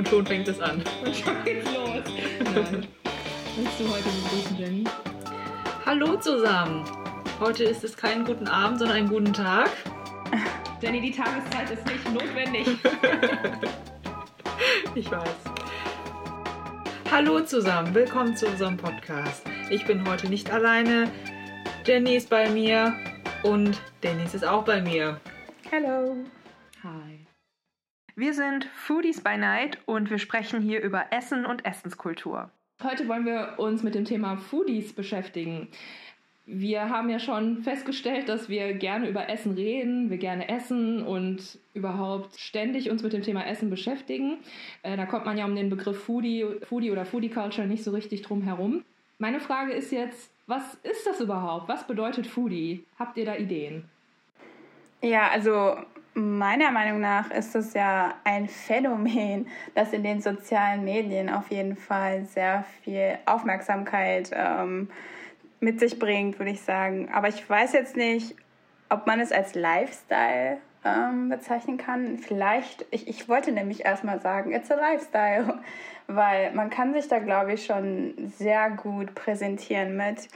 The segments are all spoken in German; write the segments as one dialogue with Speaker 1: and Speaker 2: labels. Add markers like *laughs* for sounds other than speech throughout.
Speaker 1: Und schon fängt es an.
Speaker 2: Und schon geht's los. Nein. Willst du heute begrüßen, Jenny?
Speaker 1: Hallo zusammen. Heute ist es kein guten Abend, sondern einen guten Tag. *laughs*
Speaker 2: Jenny, die Tageszeit ist nicht notwendig. *laughs*
Speaker 1: ich weiß. Hallo zusammen, willkommen zu unserem Podcast. Ich bin heute nicht alleine. Jenny ist bei mir und Dennis ist auch bei mir.
Speaker 3: Hallo. Wir sind Foodies by Night und wir sprechen hier über Essen und Essenskultur.
Speaker 2: Heute wollen wir uns mit dem Thema Foodies beschäftigen. Wir haben ja schon festgestellt, dass wir gerne über Essen reden, wir gerne essen und überhaupt ständig uns mit dem Thema Essen beschäftigen. Äh, da kommt man ja um den Begriff Foodie, Foodie oder Foodie Culture nicht so richtig drum herum. Meine Frage ist jetzt, was ist das überhaupt? Was bedeutet Foodie? Habt ihr da Ideen?
Speaker 4: Ja, also Meiner Meinung nach ist es ja ein Phänomen, *laughs* das in den sozialen Medien auf jeden Fall sehr viel Aufmerksamkeit ähm, mit sich bringt, würde ich sagen. Aber ich weiß jetzt nicht, ob man es als Lifestyle ähm, bezeichnen kann. Vielleicht, ich, ich wollte nämlich erstmal sagen, it's a Lifestyle, *laughs* weil man kann sich da, glaube ich, schon sehr gut präsentieren mit.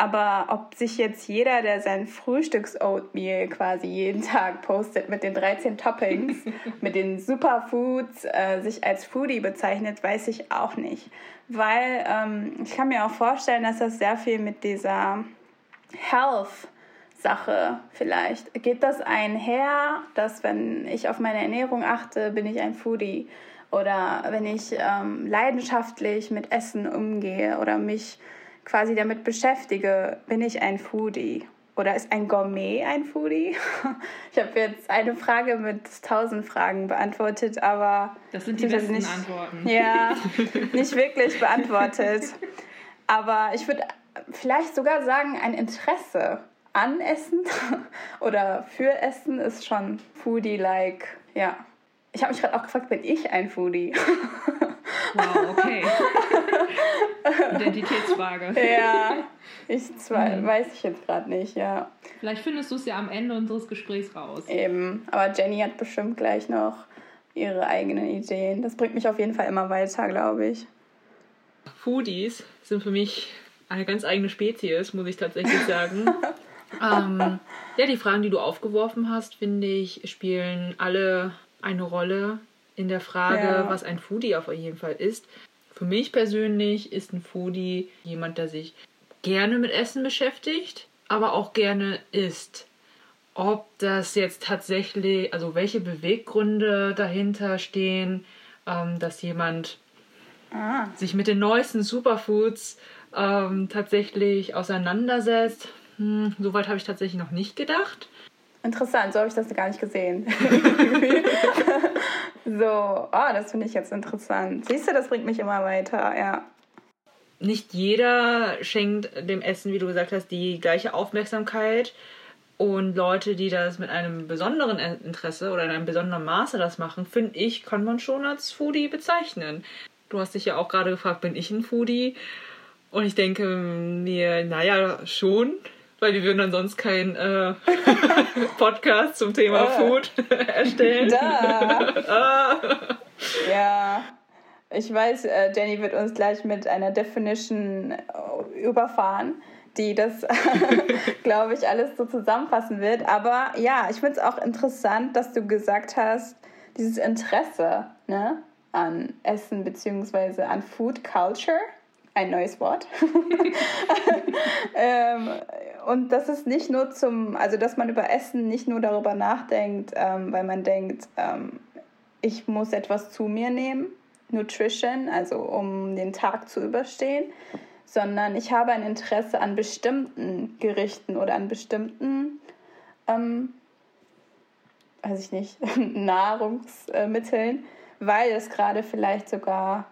Speaker 4: Aber ob sich jetzt jeder, der sein Frühstücks-Oatmeal quasi jeden Tag postet mit den 13 Toppings, *laughs* mit den Superfoods, äh, sich als Foodie bezeichnet, weiß ich auch nicht. Weil ähm, ich kann mir auch vorstellen, dass das sehr viel mit dieser Health Sache vielleicht. Geht das einher, dass wenn ich auf meine Ernährung achte, bin ich ein Foodie? Oder wenn ich ähm, leidenschaftlich mit Essen umgehe oder mich quasi damit beschäftige, bin ich ein Foodie? Oder ist ein Gourmet ein Foodie? *laughs* Ich habe jetzt eine Frage mit tausend Fragen beantwortet, aber.
Speaker 2: Das sind die besten nicht, Antworten.
Speaker 4: Ja, *laughs* nicht wirklich beantwortet. Aber ich würde vielleicht sogar sagen, ein Interesse an Essen *laughs* oder für Essen ist schon Foodie-like. Ja. Ich habe mich gerade auch gefragt, bin ich ein Foodie?
Speaker 2: Wow, okay. *laughs* Identitätsfrage.
Speaker 4: Ja, *laughs* ich zwar, hm. weiß ich jetzt gerade nicht, ja.
Speaker 2: Vielleicht findest du es ja am Ende unseres Gesprächs raus.
Speaker 4: Eben, aber Jenny hat bestimmt gleich noch ihre eigenen Ideen. Das bringt mich auf jeden Fall immer weiter, glaube ich.
Speaker 1: Foodies sind für mich eine ganz eigene Spezies, muss ich tatsächlich sagen. *laughs* ähm, ja, die Fragen, die du aufgeworfen hast, finde ich, spielen alle eine Rolle in der Frage, ja. was ein Foodie auf jeden Fall ist. Für mich persönlich ist ein Foodie jemand, der sich gerne mit Essen beschäftigt, aber auch gerne isst. Ob das jetzt tatsächlich, also welche Beweggründe dahinter stehen, ähm, dass jemand ah. sich mit den neuesten Superfoods ähm, tatsächlich auseinandersetzt, hm, soweit habe ich tatsächlich noch nicht gedacht.
Speaker 4: Interessant, so habe ich das gar nicht gesehen. *laughs* so, oh, das finde ich jetzt interessant. Siehst du, das bringt mich immer weiter, ja.
Speaker 1: Nicht jeder schenkt dem Essen, wie du gesagt hast, die gleiche Aufmerksamkeit. Und Leute, die das mit einem besonderen Interesse oder in einem besonderen Maße das machen, finde ich, kann man schon als Foodie bezeichnen. Du hast dich ja auch gerade gefragt, bin ich ein Foodie? Und ich denke mir, naja, schon weil wir würden dann sonst keinen äh, *laughs* Podcast zum Thema oh. Food *laughs* erstellen.
Speaker 4: Da. *laughs* ah. Ja. Ich weiß, äh, Jenny wird uns gleich mit einer Definition äh, überfahren, die das, glaube ich, alles so zusammenfassen wird. Aber ja, ich finde es auch interessant, dass du gesagt hast, dieses Interesse ne, an Essen bzw. an Food Culture ein neues Wort. *laughs* ähm, und das ist nicht nur zum, also dass man über Essen nicht nur darüber nachdenkt, ähm, weil man denkt, ähm, ich muss etwas zu mir nehmen, Nutrition, also um den Tag zu überstehen, sondern ich habe ein Interesse an bestimmten Gerichten oder an bestimmten, ähm, weiß ich nicht, *laughs* Nahrungsmitteln, weil es gerade vielleicht sogar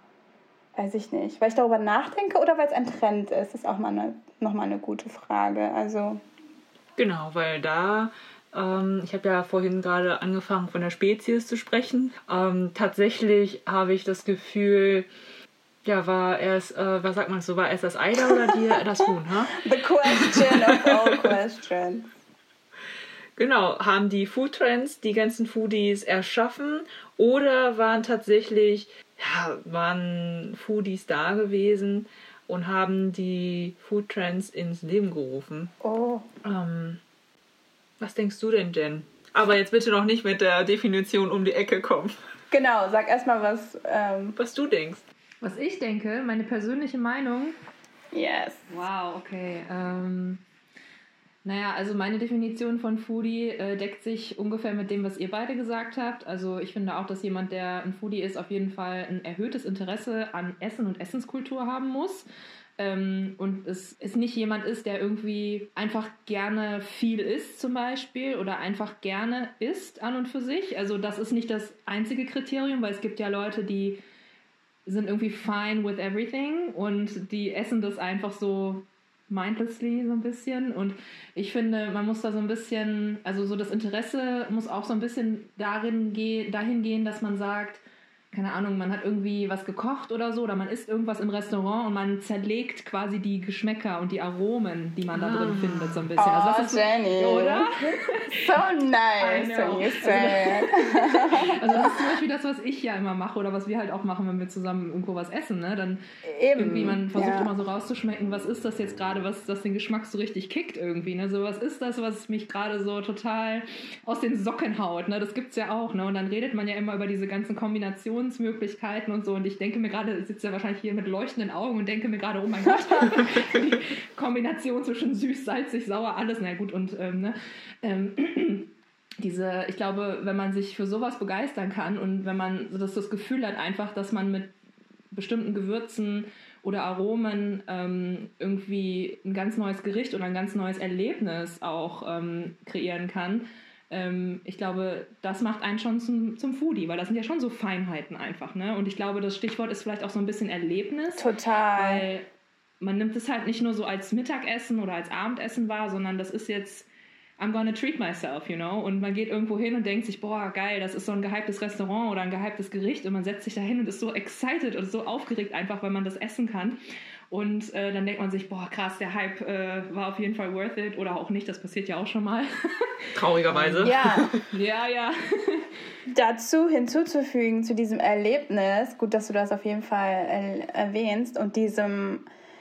Speaker 4: Weiß ich nicht. Weil ich darüber nachdenke oder weil es ein Trend ist, ist auch mal eine, nochmal eine gute Frage. Also.
Speaker 1: Genau, weil da, ähm, ich habe ja vorhin gerade angefangen von der Spezies zu sprechen. Ähm, tatsächlich habe ich das Gefühl, ja, war erst, äh, was sagt man so, war erst das Ei da oder die, *laughs* das Huhn, ha?
Speaker 4: The question of all questions.
Speaker 1: Genau, haben die Foodtrends die ganzen Foodies erschaffen oder waren tatsächlich ja, waren Foodies da gewesen und haben die Food Trends ins Leben gerufen.
Speaker 4: Oh.
Speaker 1: Ähm, was denkst du denn, Jen? Aber jetzt bitte noch nicht mit der Definition um die Ecke kommen.
Speaker 4: Genau, sag erstmal, was. Ähm,
Speaker 1: Was du denkst.
Speaker 2: Was ich denke, meine persönliche Meinung.
Speaker 4: yes.
Speaker 2: Wow, okay. Ähm, naja, also meine Definition von Foodie äh, deckt sich ungefähr mit dem, was ihr beide gesagt habt. Also ich finde auch, dass jemand, der ein Foodie ist, auf jeden Fall ein erhöhtes Interesse an Essen und Essenskultur haben muss. Ähm, und es, es nicht jemand ist, der irgendwie einfach gerne viel isst zum Beispiel oder einfach gerne isst an und für sich. Also das ist nicht das einzige Kriterium, weil es gibt ja Leute, die sind irgendwie fine with everything und die essen das einfach so mindlessly so ein bisschen. Und ich finde, man muss da so ein bisschen, also so das Interesse muss auch so ein bisschen darin gehen, dahin gehen, dass man sagt, keine Ahnung, man hat irgendwie was gekocht oder so, oder man isst irgendwas im Restaurant und man zerlegt quasi die Geschmäcker und die Aromen, die man da drin
Speaker 1: Ah.
Speaker 2: findet, so ein bisschen. also das
Speaker 4: Oh,
Speaker 2: ist so,
Speaker 4: Jenny.
Speaker 2: oder?
Speaker 4: So nice say it. *laughs*
Speaker 2: Also das ist zum Beispiel das, was ich ja immer mache oder was wir halt auch machen, wenn wir zusammen irgendwo was essen. Ne? Dann
Speaker 4: Eben.
Speaker 2: irgendwie, man versucht
Speaker 4: ja.
Speaker 2: immer so rauszuschmecken, was ist das jetzt gerade, was das den Geschmack so richtig kickt irgendwie. Ne? So, was ist das, was mich gerade so total aus den Socken haut? Ne? Das gibt's ja auch. Ne? Und dann redet man ja immer über diese ganzen Kombinationsmöglichkeiten und so. Und ich denke mir gerade, sitzt ja wahrscheinlich hier mit leuchtenden Augen und denke mir gerade, oh mein Gott, *laughs* die Kombination zwischen süß, salzig, sauer, alles. Na gut, und ähm, ne? ähm, *clears throat* diese, ich glaube, wenn man sich für sowas begeistern kann und wenn man das, das Gefühl hat einfach, dass man mit bestimmten Gewürzen oder Aromen ähm, irgendwie ein ganz neues Gericht oder ein ganz neues Erlebnis auch ähm, kreieren kann. Ähm, ich glaube, das macht einen schon zum, zum Foodie, weil das sind ja schon so Feinheiten einfach. Ne? Und ich glaube, das Stichwort ist vielleicht auch so ein bisschen Erlebnis.
Speaker 4: Total.
Speaker 2: Weil man nimmt es halt nicht nur so als Mittagessen oder als Abendessen wahr, sondern das ist jetzt, I'm gonna treat myself, you know? Und man geht irgendwo hin und denkt sich, boah, geil, das ist so ein gehyptes Restaurant oder ein gehyptes Gericht und man setzt sich da hin und ist so excited und so aufgeregt einfach, weil man das essen kann. Und äh, dann denkt man sich, boah, krass, der Hype äh, war auf jeden Fall worth it oder auch nicht, das passiert ja auch schon mal. *laughs*
Speaker 1: Traurigerweise.
Speaker 4: ja, *laughs*
Speaker 2: ja, ja. *laughs*
Speaker 4: dazu hinzuzufügen zu diesem Erlebnis, gut, dass du das auf jeden Fall er erwähnst und diesem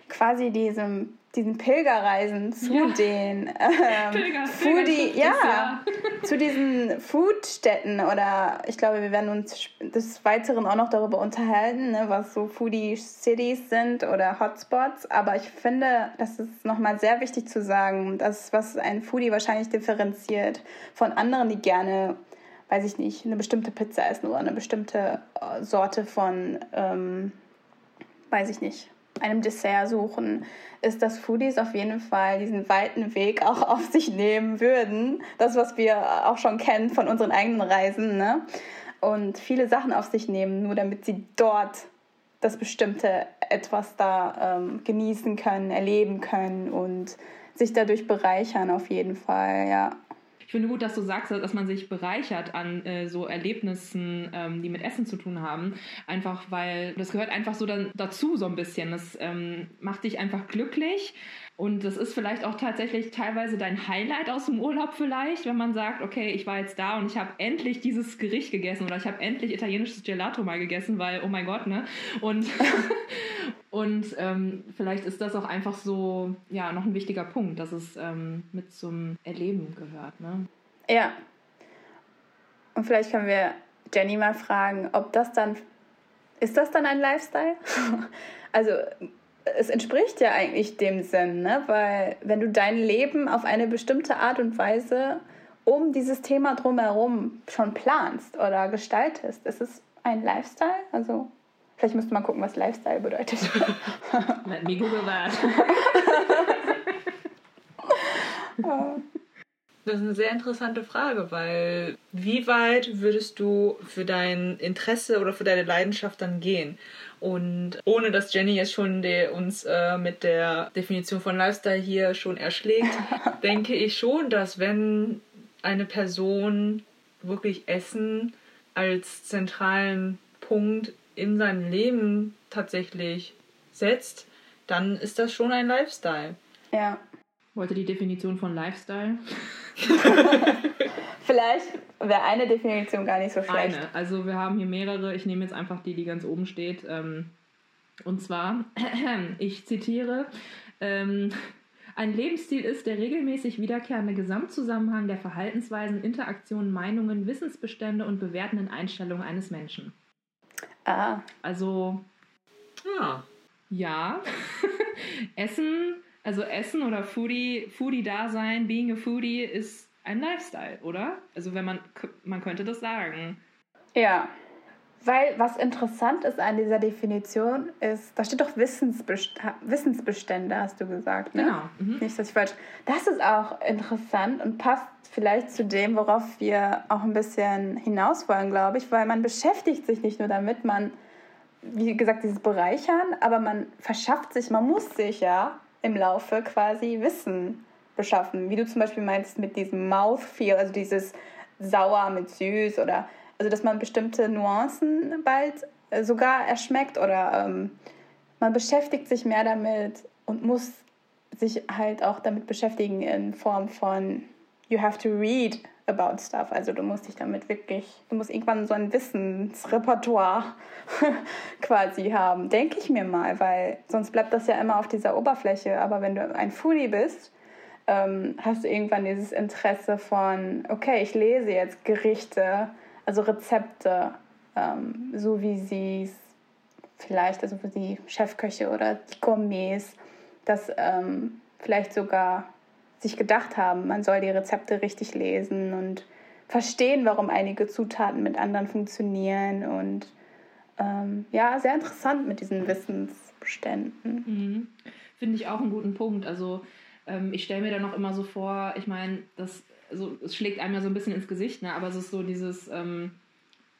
Speaker 4: quasi diesem diesen Pilgerreisen zu
Speaker 2: Ja.
Speaker 4: den *laughs* ähm,
Speaker 2: Pilger-
Speaker 4: Foodie,
Speaker 2: es,
Speaker 4: ja, zu diesen Foodstätten oder ich glaube, wir werden uns des Weiteren auch noch darüber unterhalten, ne, was so Foodie Cities sind oder Hotspots. Aber ich finde, das ist nochmal sehr wichtig zu sagen, dass was ein Foodie wahrscheinlich differenziert von anderen, die gerne, weiß ich nicht, eine bestimmte Pizza essen oder eine bestimmte äh, Sorte von, ähm, weiß ich nicht, einem Dessert suchen, ist, dass Foodies auf jeden Fall diesen weiten Weg auch *laughs* auf sich nehmen würden. Das, was wir auch schon kennen von unseren eigenen Reisen, ne? Und viele Sachen auf sich nehmen, nur damit sie dort das bestimmte etwas da ähm, genießen können, erleben können und sich dadurch bereichern auf jeden Fall, ja.
Speaker 2: Ich finde gut, dass du sagst, dass man sich bereichert an äh, so Erlebnissen, ähm, die mit Essen zu tun haben. Einfach weil das gehört einfach so dann dazu so ein bisschen. Das ähm, macht dich einfach glücklich. Und das ist vielleicht auch tatsächlich teilweise dein Highlight aus dem Urlaub vielleicht, wenn man sagt, okay, ich war jetzt da und ich habe endlich dieses Gericht gegessen oder ich habe endlich italienisches Gelato mal gegessen, weil, oh mein Gott, ne? Und, *laughs* und ähm, vielleicht ist das auch einfach so, ja, noch ein wichtiger Punkt, dass es ähm, mit zum Erleben gehört, ne?
Speaker 4: Ja. Und vielleicht können wir Jenny mal fragen, ob das dann, ist das dann ein Lifestyle? *laughs* also es entspricht ja eigentlich dem Sinn, ne? weil wenn du dein Leben auf eine bestimmte Art und Weise um dieses Thema drumherum schon planst oder gestaltest, ist es ein Lifestyle? Also vielleicht müsste man gucken, was Lifestyle bedeutet. *laughs*
Speaker 2: Let me Google that. *laughs*
Speaker 1: Das ist eine sehr interessante Frage, weil wie weit würdest du für dein Interesse oder für deine Leidenschaft dann gehen? Und ohne dass Jenny jetzt schon de, uns äh, mit der Definition von Lifestyle hier schon erschlägt, *laughs* denke ich schon, dass wenn eine Person wirklich Essen als zentralen Punkt in seinem Leben tatsächlich setzt, dann ist das schon ein Lifestyle.
Speaker 4: ja.
Speaker 2: Wollte die Definition von Lifestyle? *laughs* *laughs*
Speaker 4: Vielleicht wäre eine Definition gar nicht so schlecht.
Speaker 2: Eine. Also wir haben hier mehrere. Ich nehme jetzt einfach die, die ganz oben steht. Ähm, und zwar, *clears throat* ich zitiere, ähm, ein Lebensstil ist der regelmäßig wiederkehrende Gesamtzusammenhang der Verhaltensweisen, Interaktionen, Meinungen, Wissensbestände und bewertenden Einstellungen eines Menschen.
Speaker 4: Ah.
Speaker 2: Also,
Speaker 1: Ja.
Speaker 2: ja, *laughs* Essen, also Essen oder Foodie, Foodie-Dasein, being a Foodie ist ein Lifestyle, oder? Also wenn man, man könnte das sagen.
Speaker 4: Ja. Weil was interessant ist an dieser Definition ist, da steht doch Wissensbest Wissensbestände, hast du gesagt, ne?
Speaker 2: Genau. Mhm.
Speaker 4: Nicht, dass ich falsch. Das ist auch interessant und passt vielleicht zu dem, worauf wir auch ein bisschen hinaus wollen, glaube ich, weil man beschäftigt sich nicht nur damit, man, wie gesagt, dieses Bereichern, aber man verschafft sich, man muss sich ja im Laufe quasi Wissen beschaffen. Wie du zum Beispiel meinst mit diesem Mouthfeel, also dieses sauer mit süß oder also dass man bestimmte Nuancen bald äh, sogar erschmeckt oder ähm, man beschäftigt sich mehr damit und muss sich halt auch damit beschäftigen in Form von you have to read about stuff. Also du musst dich damit wirklich, du musst irgendwann so ein Wissensrepertoire *laughs* quasi haben, denke ich mir mal, weil sonst bleibt das ja immer auf dieser Oberfläche. Aber wenn du ein Foodie bist, ähm, hast du irgendwann dieses Interesse von, okay, ich lese jetzt Gerichte, also Rezepte, ähm, so wie sie es vielleicht, also die Chefköche oder die Gourmets, das ähm, vielleicht sogar sich gedacht haben, man soll die Rezepte richtig lesen und verstehen, warum einige Zutaten mit anderen funktionieren und ähm, ja, sehr interessant mit diesen Wissensbeständen.
Speaker 2: Mhm. Finde ich auch einen guten Punkt. Also ähm, ich stelle mir da noch immer so vor, ich meine, das also, es schlägt einem ja so ein bisschen ins Gesicht, ne? aber es ist so dieses, ähm,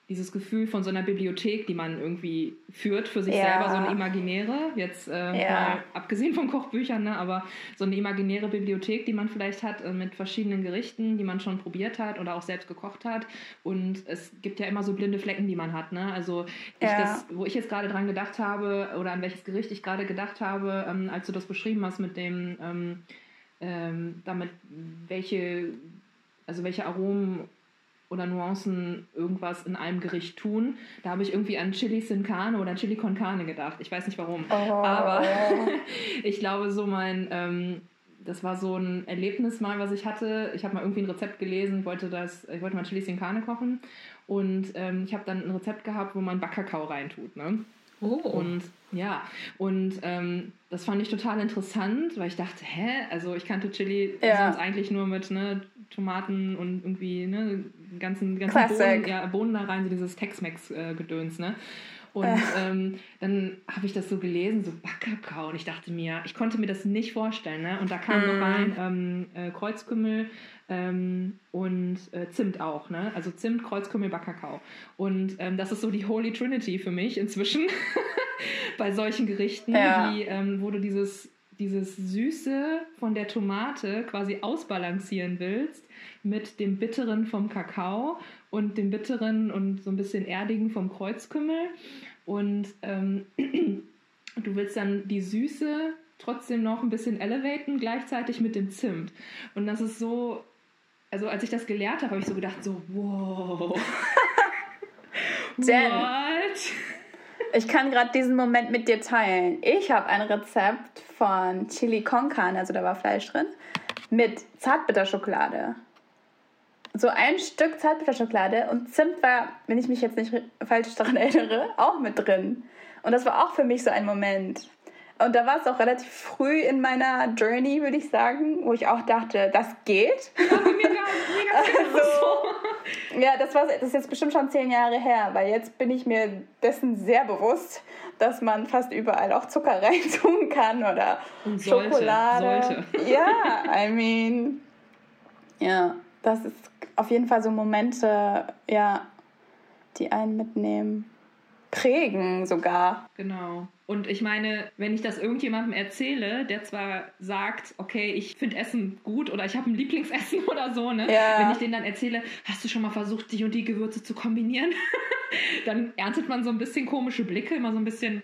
Speaker 2: dieses Gefühl von so einer Bibliothek, die man irgendwie führt für sich
Speaker 4: Ja.
Speaker 2: selber, so eine imaginäre, jetzt äh,
Speaker 4: Ja.
Speaker 2: mal abgesehen von Kochbüchern, ne? aber so eine imaginäre Bibliothek, die man vielleicht hat äh, mit verschiedenen Gerichten, die man schon probiert hat oder auch selbst gekocht hat. Und es gibt ja immer so blinde Flecken, die man hat. Ne? Also ich
Speaker 4: Ja.
Speaker 2: das, wo ich jetzt gerade dran gedacht habe oder an welches Gericht ich gerade gedacht habe, ähm, als du das beschrieben hast mit dem, ähm, ähm, damit welche, also welche Aromen oder Nuancen irgendwas in einem Gericht tun. Da habe ich irgendwie an Chili sin Carne oder Chili con Carne gedacht. Ich weiß nicht warum.
Speaker 4: Oh.
Speaker 2: Aber *laughs* ich glaube, so mein, ähm, das war so ein Erlebnis mal, was ich hatte. Ich habe mal irgendwie ein Rezept gelesen, wollte das, ich wollte mal Chili sin Carne kochen und ähm, ich habe dann ein Rezept gehabt, wo man Backkakao reintut. Ne?
Speaker 1: Oh.
Speaker 2: Und ja, und ähm, das fand ich total interessant, weil ich dachte, hä, also ich kannte Chili
Speaker 4: Ja.
Speaker 2: sonst eigentlich nur mit ne, Tomaten und irgendwie ne, ganzen, ganzen
Speaker 4: Classic.
Speaker 2: Bohnen, ja, Bohnen da rein, so dieses Tex-Mex-Gedöns, ne? Und
Speaker 4: Äh.
Speaker 2: ähm, dann habe ich das so gelesen, so Backkakao. Und ich dachte mir, ich konnte mir das nicht vorstellen. Ne? Und da kam
Speaker 4: Mhm.
Speaker 2: noch rein ähm, äh, Kreuzkümmel ähm, und äh, Zimt auch. Ne? Also Zimt, Kreuzkümmel, Backkakao. Und ähm, das ist so die Holy Trinity für mich inzwischen *laughs* bei solchen Gerichten,
Speaker 4: Ja.
Speaker 2: die, ähm, wo du dieses, dieses Süße von der Tomate quasi ausbalancieren willst mit dem Bitteren vom Kakao und dem Bitteren und so ein bisschen Erdigen vom Kreuzkümmel. Und ähm, *clears throat* du willst dann die Süße trotzdem noch ein bisschen elevaten, gleichzeitig mit dem Zimt. Und das ist so, also als ich das gelehrt habe, habe ich so gedacht, so, wow. *laughs*
Speaker 4: Jen.
Speaker 2: What?
Speaker 4: Ich kann gerade diesen Moment mit dir teilen. Ich habe ein Rezept von Chili con Carne, also da war Fleisch drin, mit Zartbitterschokolade. So ein Stück Zartbitterschokolade und Zimt war, wenn ich mich jetzt nicht falsch daran *laughs* erinnere, auch mit drin. Und das war auch für mich so ein Moment. Und da war es auch relativ früh in meiner Journey, würde ich sagen, wo ich auch dachte, das geht.
Speaker 2: Gar, mir gar nicht so.
Speaker 4: Ja, das, war, das ist jetzt bestimmt schon zehn Jahre her, weil jetzt bin ich mir dessen sehr bewusst, dass man fast überall auch Zucker *laughs* reintun kann oder
Speaker 2: Und sollte,
Speaker 4: Schokolade.
Speaker 2: sollte. *laughs*
Speaker 4: Ja, I mean, ja, das ist auf jeden Fall so Momente, ja, die einen mitnehmen, prägen sogar.
Speaker 2: Genau. Und ich meine, wenn ich das irgendjemandem erzähle, der zwar sagt, okay, ich finde Essen gut oder ich habe ein Lieblingsessen *laughs* oder so, ne?
Speaker 4: Ja.
Speaker 2: Wenn ich denen dann erzähle, hast du schon mal versucht, die und die Gewürze zu kombinieren? *laughs* dann erntet man so ein bisschen komische Blicke, immer so ein bisschen,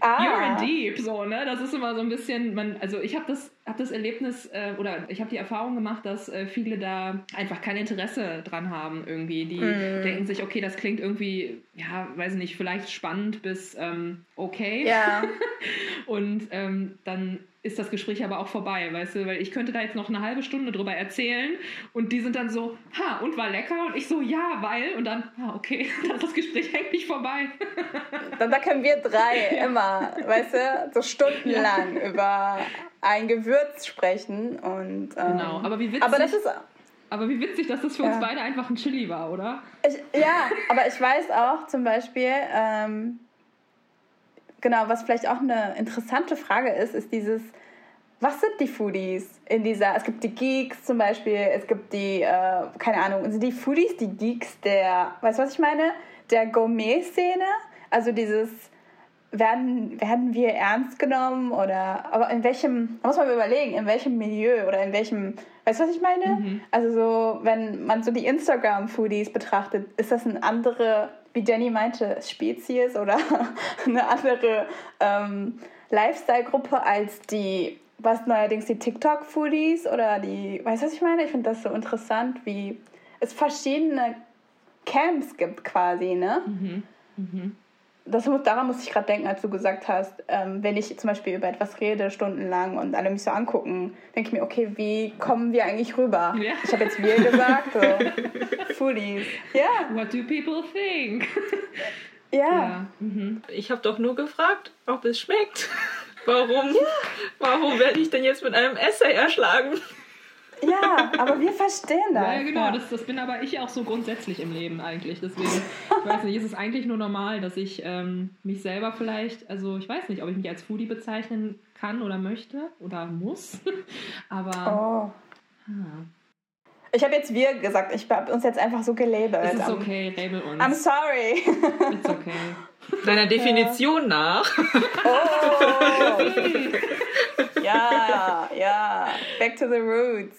Speaker 2: ah. you're in deep, so, ne? Das ist immer so ein bisschen, man, also ich habe das, hab das Erlebnis äh, oder ich habe die Erfahrung gemacht, dass äh, viele da einfach kein Interesse dran haben irgendwie. Die mm. denken sich, okay, das klingt irgendwie, ja, weiß nicht, vielleicht spannend bis ähm, okay.
Speaker 4: Ja. *laughs*
Speaker 2: Und ähm, dann ist das Gespräch aber auch vorbei, weißt du, weil ich könnte da jetzt noch eine halbe Stunde drüber erzählen und die sind dann so, ha, und war lecker und ich so, ja, weil und dann, ah, okay, *laughs* dann ist das Gespräch eigentlich vorbei.
Speaker 4: Dann, da können wir drei *laughs* ja. immer, weißt du, so stundenlang ja. über ein Gewürz sprechen und
Speaker 2: ähm, genau, aber wie witzig,
Speaker 4: aber das ist
Speaker 2: aber wie witzig, dass das für ja. uns beide einfach ein Chili war, oder?
Speaker 4: Ich, ja, aber ich weiß auch zum Beispiel, ähm, genau, was vielleicht auch eine interessante Frage ist, ist dieses, was sind die Foodies in dieser, es gibt die Geeks zum Beispiel, es gibt die, äh, keine Ahnung, sind die Foodies die Geeks der, weißt du, was ich meine? Der Gourmet-Szene? Also dieses, werden, werden wir ernst genommen oder, aber in welchem, da muss man überlegen, in welchem Milieu oder in welchem, weißt du, was ich meine? Mhm. Also so, wenn man so die Instagram-Foodies betrachtet, ist das eine andere wie Jenny meinte, Spezies oder *laughs* eine andere ähm, Lifestyle-Gruppe als die, was neuerdings die TikTok-Foodies oder die, weißt du, was ich meine? Ich finde das so interessant, wie es verschiedene Camps gibt quasi, ne? Mhm. Mhm das, daran muss ich gerade denken, als du gesagt hast, ähm, wenn ich zum Beispiel über etwas rede, stundenlang und alle mich so angucken, denke ich mir, okay, wie kommen wir eigentlich rüber? Ja. Ich habe jetzt wir gesagt, so. *laughs* Foodies.
Speaker 2: Ja. Yeah. What do people think? *laughs*
Speaker 4: Ja. ja.
Speaker 1: Mhm. Ich habe doch nur gefragt, ob es schmeckt. *laughs* Warum, ja. warum werde ich denn jetzt mit einem Essay erschlagen?
Speaker 4: Ja, aber wir verstehen das.
Speaker 2: Ja, genau, ja. Das, das bin aber ich auch so grundsätzlich im Leben eigentlich. Deswegen, ich weiß nicht, ist es eigentlich nur normal, dass ich ähm, mich selber vielleicht, also ich weiß nicht, ob ich mich als Foodie bezeichnen kann oder möchte oder muss, *laughs* aber.
Speaker 4: Oh. Ah. Ich habe jetzt wir gesagt, ich habe uns jetzt einfach so gelabelt.
Speaker 2: Es ist okay, label uns.
Speaker 4: I'm sorry.
Speaker 2: It's okay. *laughs*
Speaker 1: Deiner Definition nach.
Speaker 4: Oh. *laughs* ja, ja. Back to the roots.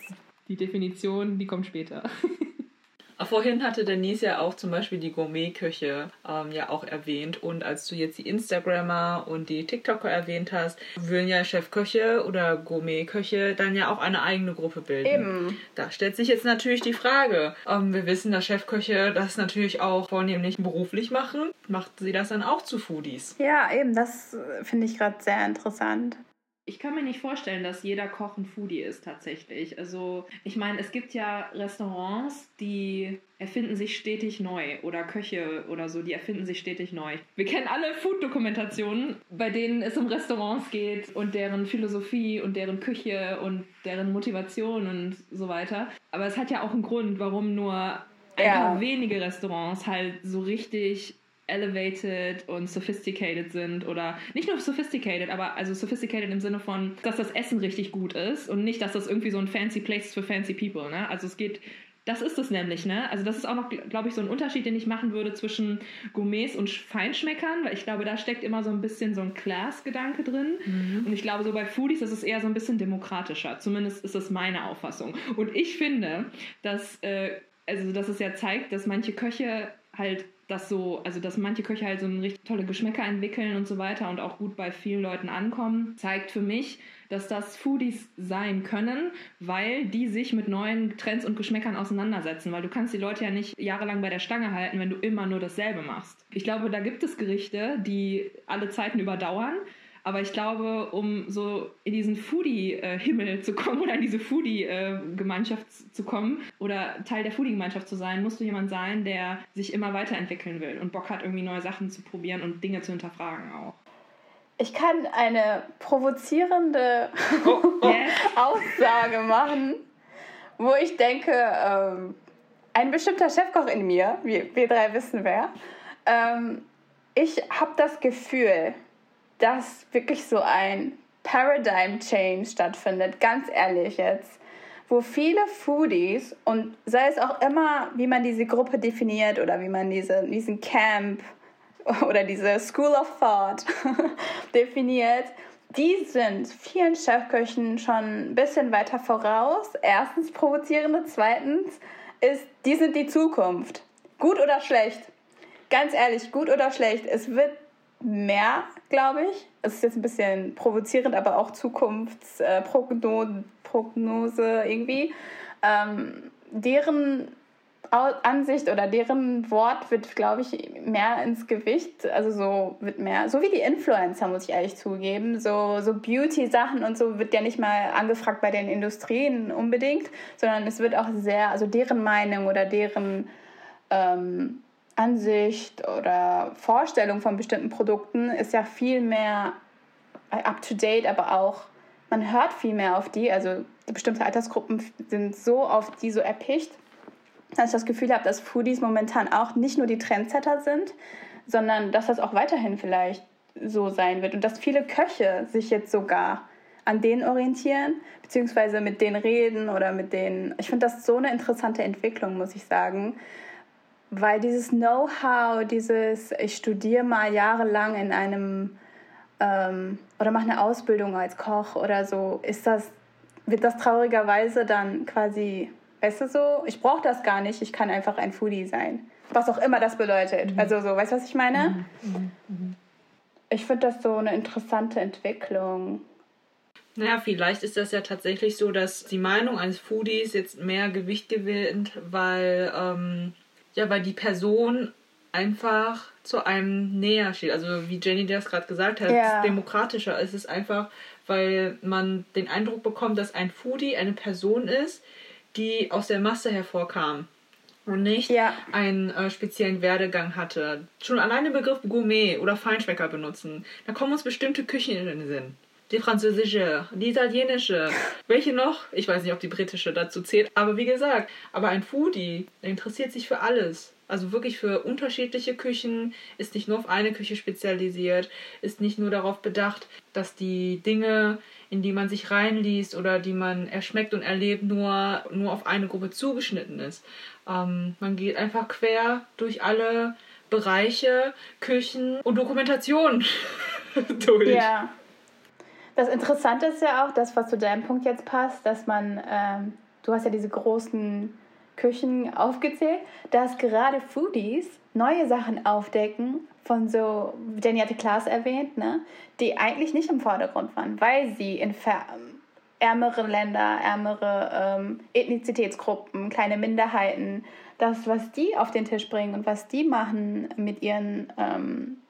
Speaker 2: Die Definition, die kommt später. *laughs*
Speaker 1: Vorhin hatte Denise ja auch zum Beispiel die Gourmet-Küche ähm, ja auch erwähnt. Und als du jetzt die Instagrammer und die TikToker erwähnt hast, würden ja Chefköche oder Gourmet-Köche dann ja auch eine eigene Gruppe bilden.
Speaker 4: Eben.
Speaker 1: Da stellt sich jetzt natürlich die Frage. Ähm, wir wissen, dass Chefköche das natürlich auch vornehmlich beruflich machen. Macht sie das dann auch zu Foodies?
Speaker 4: Ja, eben. Das äh, finde ich gerade sehr interessant.
Speaker 2: Ich kann mir nicht vorstellen, dass jeder Koch ein Foodie ist tatsächlich. Also ich meine, es gibt ja Restaurants, die erfinden sich stetig neu oder Köche oder so, die erfinden sich stetig neu. Wir kennen alle Food-Dokumentationen, bei denen es um Restaurants geht und deren Philosophie und deren Küche und deren Motivation und so weiter. Aber es hat ja auch einen Grund, warum nur ein ja. paar wenige Restaurants halt so richtig elevated und sophisticated sind oder nicht nur sophisticated, aber also sophisticated im Sinne von, dass das Essen richtig gut ist und nicht, dass das irgendwie so ein fancy place ist für fancy people, ne? Also es geht das ist es nämlich, ne? Also das ist auch noch, glaube ich, so ein Unterschied, den ich machen würde zwischen Gourmets und Feinschmeckern, weil ich glaube, da steckt immer so ein bisschen so ein Class-Gedanke drin. Mhm. Und ich glaube, so bei Foodies ist es eher so ein bisschen demokratischer. Zumindest ist das meine Auffassung. Und ich finde, dass, äh, also dass es ja zeigt, dass manche Köche halt dass so, also dass manche Köche halt so richtig tolle Geschmäcker entwickeln und so weiter und auch gut bei vielen Leuten ankommen, zeigt für mich, dass das Foodies sein können, weil die sich mit neuen Trends und Geschmäckern auseinandersetzen, weil du kannst die Leute ja nicht jahrelang bei der Stange halten, wenn du immer nur dasselbe machst. Ich glaube, da gibt es Gerichte, die alle Zeiten überdauern, aber ich glaube, um so in diesen Foodie-Himmel zu kommen oder in diese Foodie-Gemeinschaft zu kommen oder Teil der Foodie-Gemeinschaft zu sein, musst du jemand sein, der sich immer weiterentwickeln will und Bock hat, irgendwie neue Sachen zu probieren und Dinge zu hinterfragen auch.
Speaker 4: Ich kann eine provozierende oh, oh. *laughs* Aussage machen, wo ich denke, ähm, ein bestimmter Chefkoch in mir, wir, wir drei wissen wer, ähm, ich habe das Gefühl, dass wirklich so ein Paradigm Change stattfindet, ganz ehrlich jetzt, wo viele Foodies und sei es auch immer, wie man diese Gruppe definiert oder wie man diese, diesen Camp *laughs* oder diese School of Thought *laughs* definiert, die sind vielen Chefköchen schon ein bisschen weiter voraus. Erstens provozierende, zweitens ist, die sind die Zukunft. Gut oder schlecht? Ganz ehrlich, gut oder schlecht? Es wird mehr, glaube ich. Es ist jetzt ein bisschen provozierend, aber auch Zukunftsprognose Prognose irgendwie. Ähm, deren Ansicht oder deren Wort wird, glaube ich, mehr ins Gewicht, also so wird mehr, so wie die Influencer, muss ich ehrlich zugeben, so, so Beauty-Sachen und so wird ja nicht mal angefragt bei den Industrien unbedingt, sondern es wird auch sehr, also deren Meinung oder deren ähm, Ansicht oder Vorstellung von bestimmten Produkten ist ja viel mehr up-to-date, aber auch man hört viel mehr auf die, also bestimmte Altersgruppen sind so auf die so erpicht, dass ich das Gefühl habe, dass Foodies momentan auch nicht nur die Trendsetter sind, sondern dass das auch weiterhin vielleicht so sein wird und dass viele Köche sich jetzt sogar an denen orientieren, beziehungsweise mit denen reden oder mit denen. Ich finde das so eine interessante Entwicklung, muss ich sagen, weil dieses Know-how, dieses, ich studiere mal jahrelang in einem ähm, oder mache eine Ausbildung als Koch oder so, ist das, wird das traurigerweise dann quasi Weißt du so, ich brauche das gar nicht, ich kann einfach ein Foodie sein. Was auch immer das bedeutet. Mhm. Also so, weißt du, was ich meine? Mhm. Mhm. mhm. Ich finde das so eine interessante Entwicklung.
Speaker 1: Naja, vielleicht ist das ja tatsächlich so, dass die Meinung eines Foodies jetzt mehr Gewicht gewinnt, weil, ähm, ja, weil die Person einfach zu einem näher steht. Also wie Jenny das gerade gesagt hat, ja. demokratischer ist es einfach, weil man den Eindruck bekommt, dass ein Foodie eine Person ist, die aus der Masse hervorkam und nicht ja. einen äh, speziellen Werdegang hatte. Schon allein den Begriff Gourmet oder Feinschmecker benutzen, da kommen uns bestimmte Küchen in den Sinn. Die französische, die italienische, welche noch? Ich weiß nicht, ob die britische dazu zählt, aber wie gesagt, aber ein Foodie, interessiert sich für alles. Also wirklich für unterschiedliche Küchen, ist nicht nur auf eine Küche spezialisiert, ist nicht nur darauf bedacht, dass die Dinge in die man sich reinliest oder die man erschmeckt und erlebt, nur, nur auf eine Gruppe zugeschnitten ist. Ähm, man geht einfach quer durch alle Bereiche, Küchen und Dokumentation *laughs* durch.
Speaker 4: Ja. Das Interessante ist ja auch, das, was zu deinem Punkt jetzt passt, dass man, ähm, du hast ja diese großen Küchen aufgezählt, dass gerade Foodies neue Sachen aufdecken, von so, Jenny hatte Klaas erwähnt, ne, die eigentlich nicht im Vordergrund waren, weil sie in ärmere Länder, ärmere ähm, Ethnizitätsgruppen, kleine Minderheiten, das, was die auf den Tisch bringen und was die machen mit ihren ähm,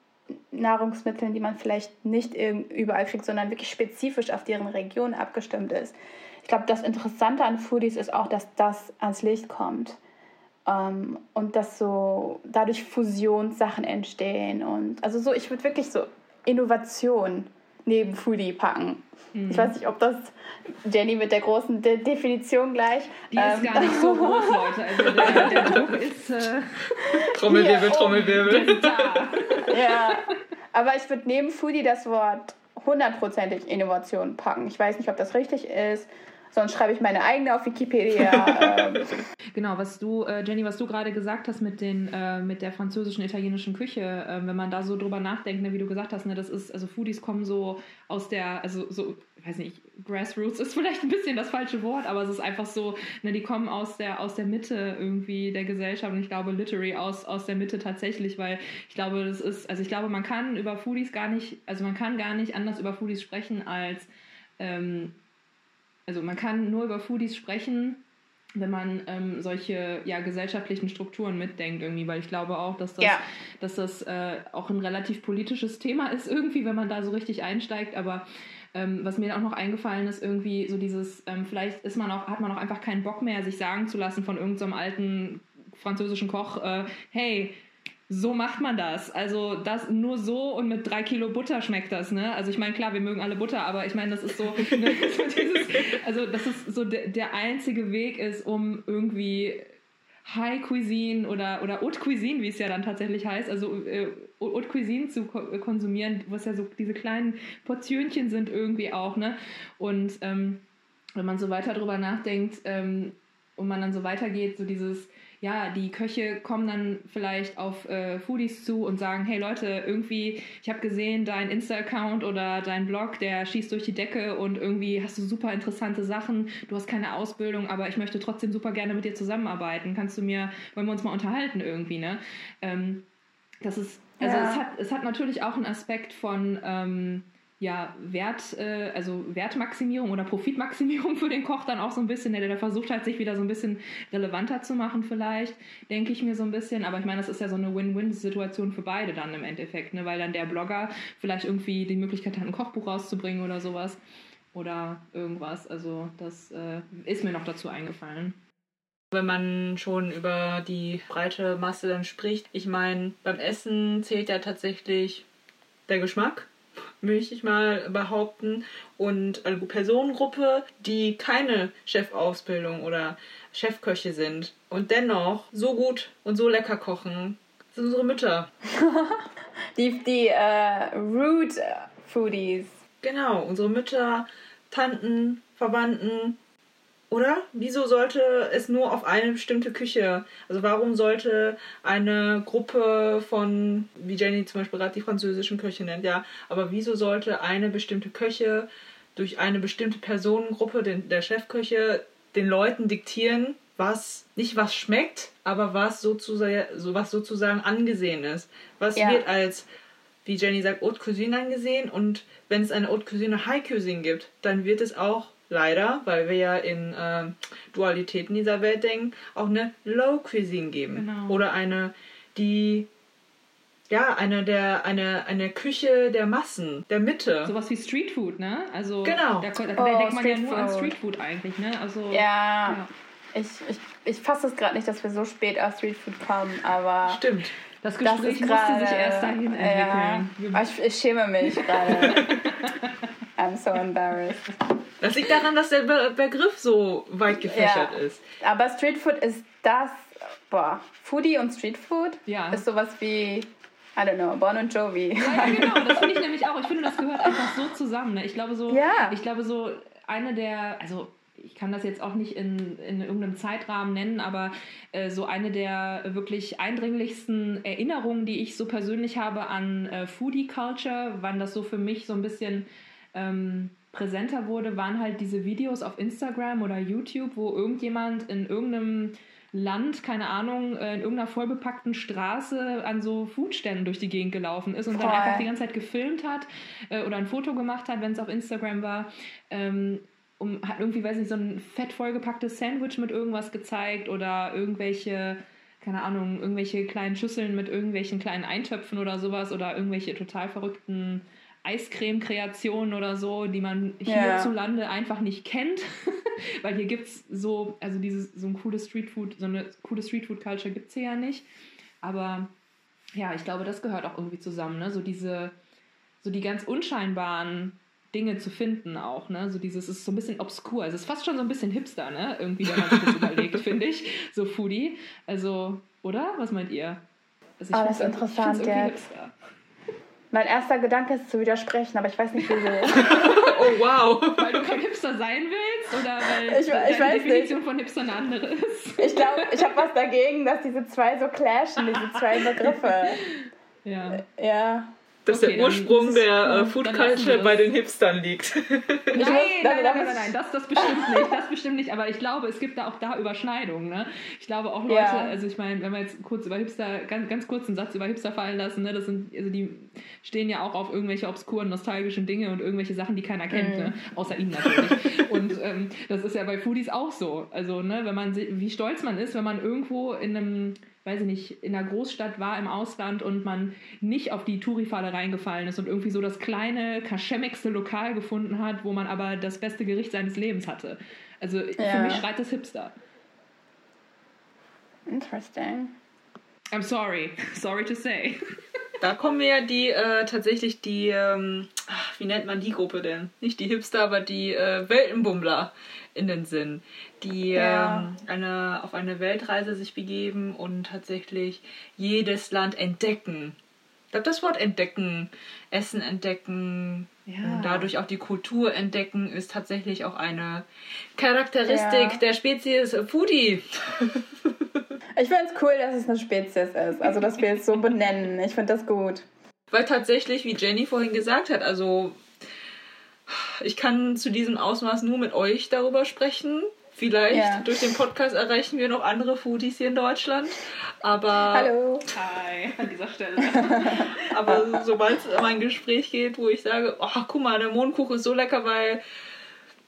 Speaker 4: Nahrungsmitteln, die man vielleicht nicht überall kriegt, sondern wirklich spezifisch auf deren Region abgestimmt ist. Ich glaube, das Interessante an Foodies ist auch, dass das ans Licht kommt. Ähm, und dass so dadurch Fusionssachen entstehen und also so, ich würde wirklich so Innovation neben Foodie packen. Mhm. Ich weiß nicht, ob das Jenny mit der großen De Definition gleich.
Speaker 2: Die ähm, ist gar nicht so *laughs* groß, Leute. Also der, der Druck ist. Äh,
Speaker 1: Trommelwirbel, Trommelwirbel.
Speaker 4: ja, aber ich würde neben Foodie das Wort hundertprozentig Innovation packen. Ich weiß nicht, ob das richtig ist. Sonst schreibe ich meine eigene auf Wikipedia. *laughs* ähm.
Speaker 2: Genau, was du, äh, Jenny, was du gerade gesagt hast mit, den, äh, mit der französischen, italienischen Küche, äh, wenn man da so drüber nachdenkt, ne, wie du gesagt hast, ne, das ist, also Foodies kommen so aus der, also so, ich weiß nicht, Grassroots ist *laughs* vielleicht ein bisschen das falsche Wort, aber es ist einfach so, ne, die kommen aus der, aus der Mitte irgendwie der Gesellschaft und ich glaube literally aus, aus der Mitte tatsächlich, weil ich glaube, das ist, also ich glaube, man kann über Foodies gar nicht, also man kann gar nicht anders über Foodies sprechen als ähm, also man kann nur über Foodies sprechen, wenn man ähm, solche ja, gesellschaftlichen Strukturen mitdenkt irgendwie, weil ich glaube auch, dass das, ja. dass das äh, auch ein relativ politisches Thema ist irgendwie, wenn man da so richtig einsteigt, aber ähm, was mir auch noch eingefallen ist, irgendwie so dieses, ähm, vielleicht ist man auch, hat man auch einfach keinen Bock mehr, sich sagen zu lassen von irgendeinem so alten französischen Koch, äh, hey, so macht man das. Also das nur so und mit drei Kilo Butter schmeckt das, ne? Also ich meine, klar, wir mögen alle Butter, aber ich meine, das ist so, *laughs* ne, *laughs* so dieses, also das ist so der, der einzige Weg ist, um irgendwie High Cuisine oder, oder Haute Cuisine, wie es ja dann tatsächlich heißt, also äh, Haute Cuisine zu ko konsumieren, was ja so diese kleinen Portionchen sind irgendwie auch, ne? Und ähm, wenn man so weiter drüber nachdenkt ähm, und man dann so weitergeht, so dieses ja, die Köche kommen dann vielleicht auf äh, Foodies zu und sagen, hey Leute, irgendwie, ich habe gesehen, dein Insta-Account oder dein Blog, der schießt durch die Decke und irgendwie hast du super interessante Sachen, du hast keine Ausbildung, aber ich möchte trotzdem super gerne mit dir zusammenarbeiten. Kannst du mir, wollen wir uns mal unterhalten irgendwie, ne? Ähm, das ist Also ja. es, hat, es hat natürlich auch einen Aspekt von ähm, ja, Wert, äh, also Wertmaximierung oder Profitmaximierung *laughs* für den Koch dann auch so ein bisschen. Der, der versucht halt, sich wieder so ein bisschen relevanter zu machen, vielleicht, denke ich mir so ein bisschen. Aber ich meine, das ist ja so eine Win-Win-Situation für beide dann im Endeffekt, ne? weil dann der Blogger vielleicht irgendwie die Möglichkeit hat, ein Kochbuch rauszubringen oder sowas. Oder irgendwas. Also, das äh, ist mir noch dazu eingefallen.
Speaker 1: Wenn man schon über die breite Masse dann spricht, ich meine, beim Essen zählt ja tatsächlich der Geschmack möchte ich mal behaupten. Und eine Personengruppe, die keine Chefausbildung oder Chefköche sind und dennoch so gut und so lecker kochen, sind unsere Mütter. *laughs*
Speaker 4: die die äh, Root Foodies.
Speaker 1: Genau, unsere Mütter, Tanten, Verwandten, oder? Wieso sollte es nur auf eine bestimmte Küche? Also warum sollte eine Gruppe von, wie Jenny zum Beispiel gerade die französischen Köche nennt, ja, aber wieso sollte eine bestimmte Köche durch eine bestimmte Personengruppe, den, der Chefköche, den Leuten diktieren, was nicht was schmeckt, aber was sozusagen, so was sozusagen angesehen ist. Was ja. wird als, wie Jenny sagt, Haute Cuisine angesehen und wenn es eine Haute Cuisine High Cuisine gibt, dann wird es auch leider, weil wir ja in äh, Dualitäten dieser Welt denken, auch eine Low Cuisine geben. Genau. Oder eine, die ja, eine der eine eine Küche der Massen, der Mitte.
Speaker 2: Sowas wie Street Food, ne? Also
Speaker 1: genau.
Speaker 2: da, da, da oh, denkt man ja nur an Street Food eigentlich, ne? Also
Speaker 4: ja. ja. Ich, ich, ich fasse es gerade nicht, dass wir so spät auf Street Food kommen, aber
Speaker 1: stimmt.
Speaker 2: Das Gespräch das musste sich erst dahin entwickeln.
Speaker 4: Ja, ich, ich schäme mich gerade. *laughs* I'm so embarrassed.
Speaker 1: Das liegt daran, dass der Be Begriff so weit gefächert ja. ist.
Speaker 4: Aber Street Food ist das, boah, Foodie und Street Food ja. ist sowas wie, I don't know, Bon und Jovi.
Speaker 2: Ja, ja genau, das finde ich nämlich auch. Ich finde, das gehört einfach so zusammen. Ne? Ich glaube so, ja. ich glaube so, eine der, also ich kann das jetzt auch nicht in, in irgendeinem Zeitrahmen nennen, aber äh, so eine der wirklich eindringlichsten Erinnerungen, die ich so persönlich habe an äh, Foodie Culture, wann das so für mich so ein bisschen ähm, präsenter wurde, waren halt diese Videos auf Instagram oder YouTube, wo irgendjemand in irgendeinem Land, keine Ahnung, äh, in irgendeiner vollbepackten Straße an so Foodständen durch die Gegend gelaufen ist und Voll. dann einfach die ganze Zeit gefilmt hat äh, oder ein Foto gemacht hat, wenn es auf Instagram war. Ähm, um, hat irgendwie, weiß nicht, so ein fett vollgepacktes Sandwich mit irgendwas gezeigt oder irgendwelche, keine Ahnung, irgendwelche kleinen Schüsseln mit irgendwelchen kleinen Eintöpfen oder sowas oder irgendwelche total verrückten Eiscreme-Kreationen oder so, die man hierzulande ja. einfach nicht kennt. *laughs* Weil hier gibt es so, also dieses, so ein cooles Streetfood, so eine coole Streetfood-Culture gibt es hier ja nicht. Aber ja, ich glaube, das gehört auch irgendwie zusammen, ne? So diese, so die ganz unscheinbaren Dinge zu finden auch, ne? So dieses ist so ein bisschen obskur. Also es ist fast schon so ein bisschen hipster, ne? Irgendwie, wenn man sich das *laughs* überlegt, finde ich. So Foodie. Also, oder? Was meint ihr?
Speaker 4: Also ich oh, das ist interessant jetzt. Hipster. Mein erster Gedanke ist zu widersprechen, aber ich weiß nicht wieso. *laughs*
Speaker 1: oh wow.
Speaker 2: Weil du kein Hipster sein willst oder weil ich, ich deine Definition nicht. von Hipster eine andere ist?
Speaker 4: Ich glaube, ich habe was dagegen, dass diese zwei so clashen, diese zwei Begriffe.
Speaker 2: Ja.
Speaker 4: Ja.
Speaker 1: Dass okay, der Ursprung der äh, Food Culture bei den Hipstern liegt. *laughs*
Speaker 2: Nein, nein, nein, nein, nein, nein, das, das bestimmt nicht, das bestimmt nicht, aber ich glaube, es gibt da auch da Überschneidungen. Ne? Ich glaube auch Leute, ja. also ich meine, wenn wir jetzt kurz über Hipster, ganz, ganz kurz einen Satz über Hipster fallen lassen, ne, das sind, also die stehen ja auch auf irgendwelche obskuren, nostalgischen Dinge und irgendwelche Sachen, die keiner kennt, mhm. ne? außer ihnen natürlich. und ähm, das ist ja bei Foodies auch so. Also, ne, wenn man, wie stolz man ist, wenn man irgendwo in einem weiß ich nicht, in einer Großstadt war im Ausland und man nicht auf die Touri-Falle reingefallen ist und irgendwie so das kleine, kaschemmigste Lokal gefunden hat, wo man aber das beste Gericht seines Lebens hatte. Also ja. für mich schreit das Hipster.
Speaker 4: Interesting.
Speaker 2: I'm sorry. Sorry to say.
Speaker 1: Da kommen ja die äh, tatsächlich die, ähm, wie nennt man die Gruppe denn? Nicht die Hipster, aber die äh, Weltenbummler in den Sinn, die ja. ähm, eine, auf eine Weltreise sich begeben und tatsächlich jedes Land entdecken. Ich glaube, das Wort entdecken, Essen entdecken, ja. und dadurch auch die Kultur entdecken, ist tatsächlich auch eine Charakteristik ja. der Spezies Foodie.
Speaker 4: Ich finde es cool, dass es eine Spezies ist. Also, dass wir es so benennen. Ich finde das gut.
Speaker 1: Weil tatsächlich, wie Jenny vorhin gesagt hat, also ich kann zu diesem Ausmaß nur mit euch darüber sprechen. Vielleicht
Speaker 4: Ja.
Speaker 1: durch den Podcast erreichen wir noch andere Foodies hier in Deutschland. Aber,
Speaker 4: Hallo.
Speaker 2: Hi, an dieser Stelle. *laughs*
Speaker 1: aber sobald es um ein Gespräch geht, wo ich sage, oh, guck mal, der Mohnkuchen ist so lecker, weil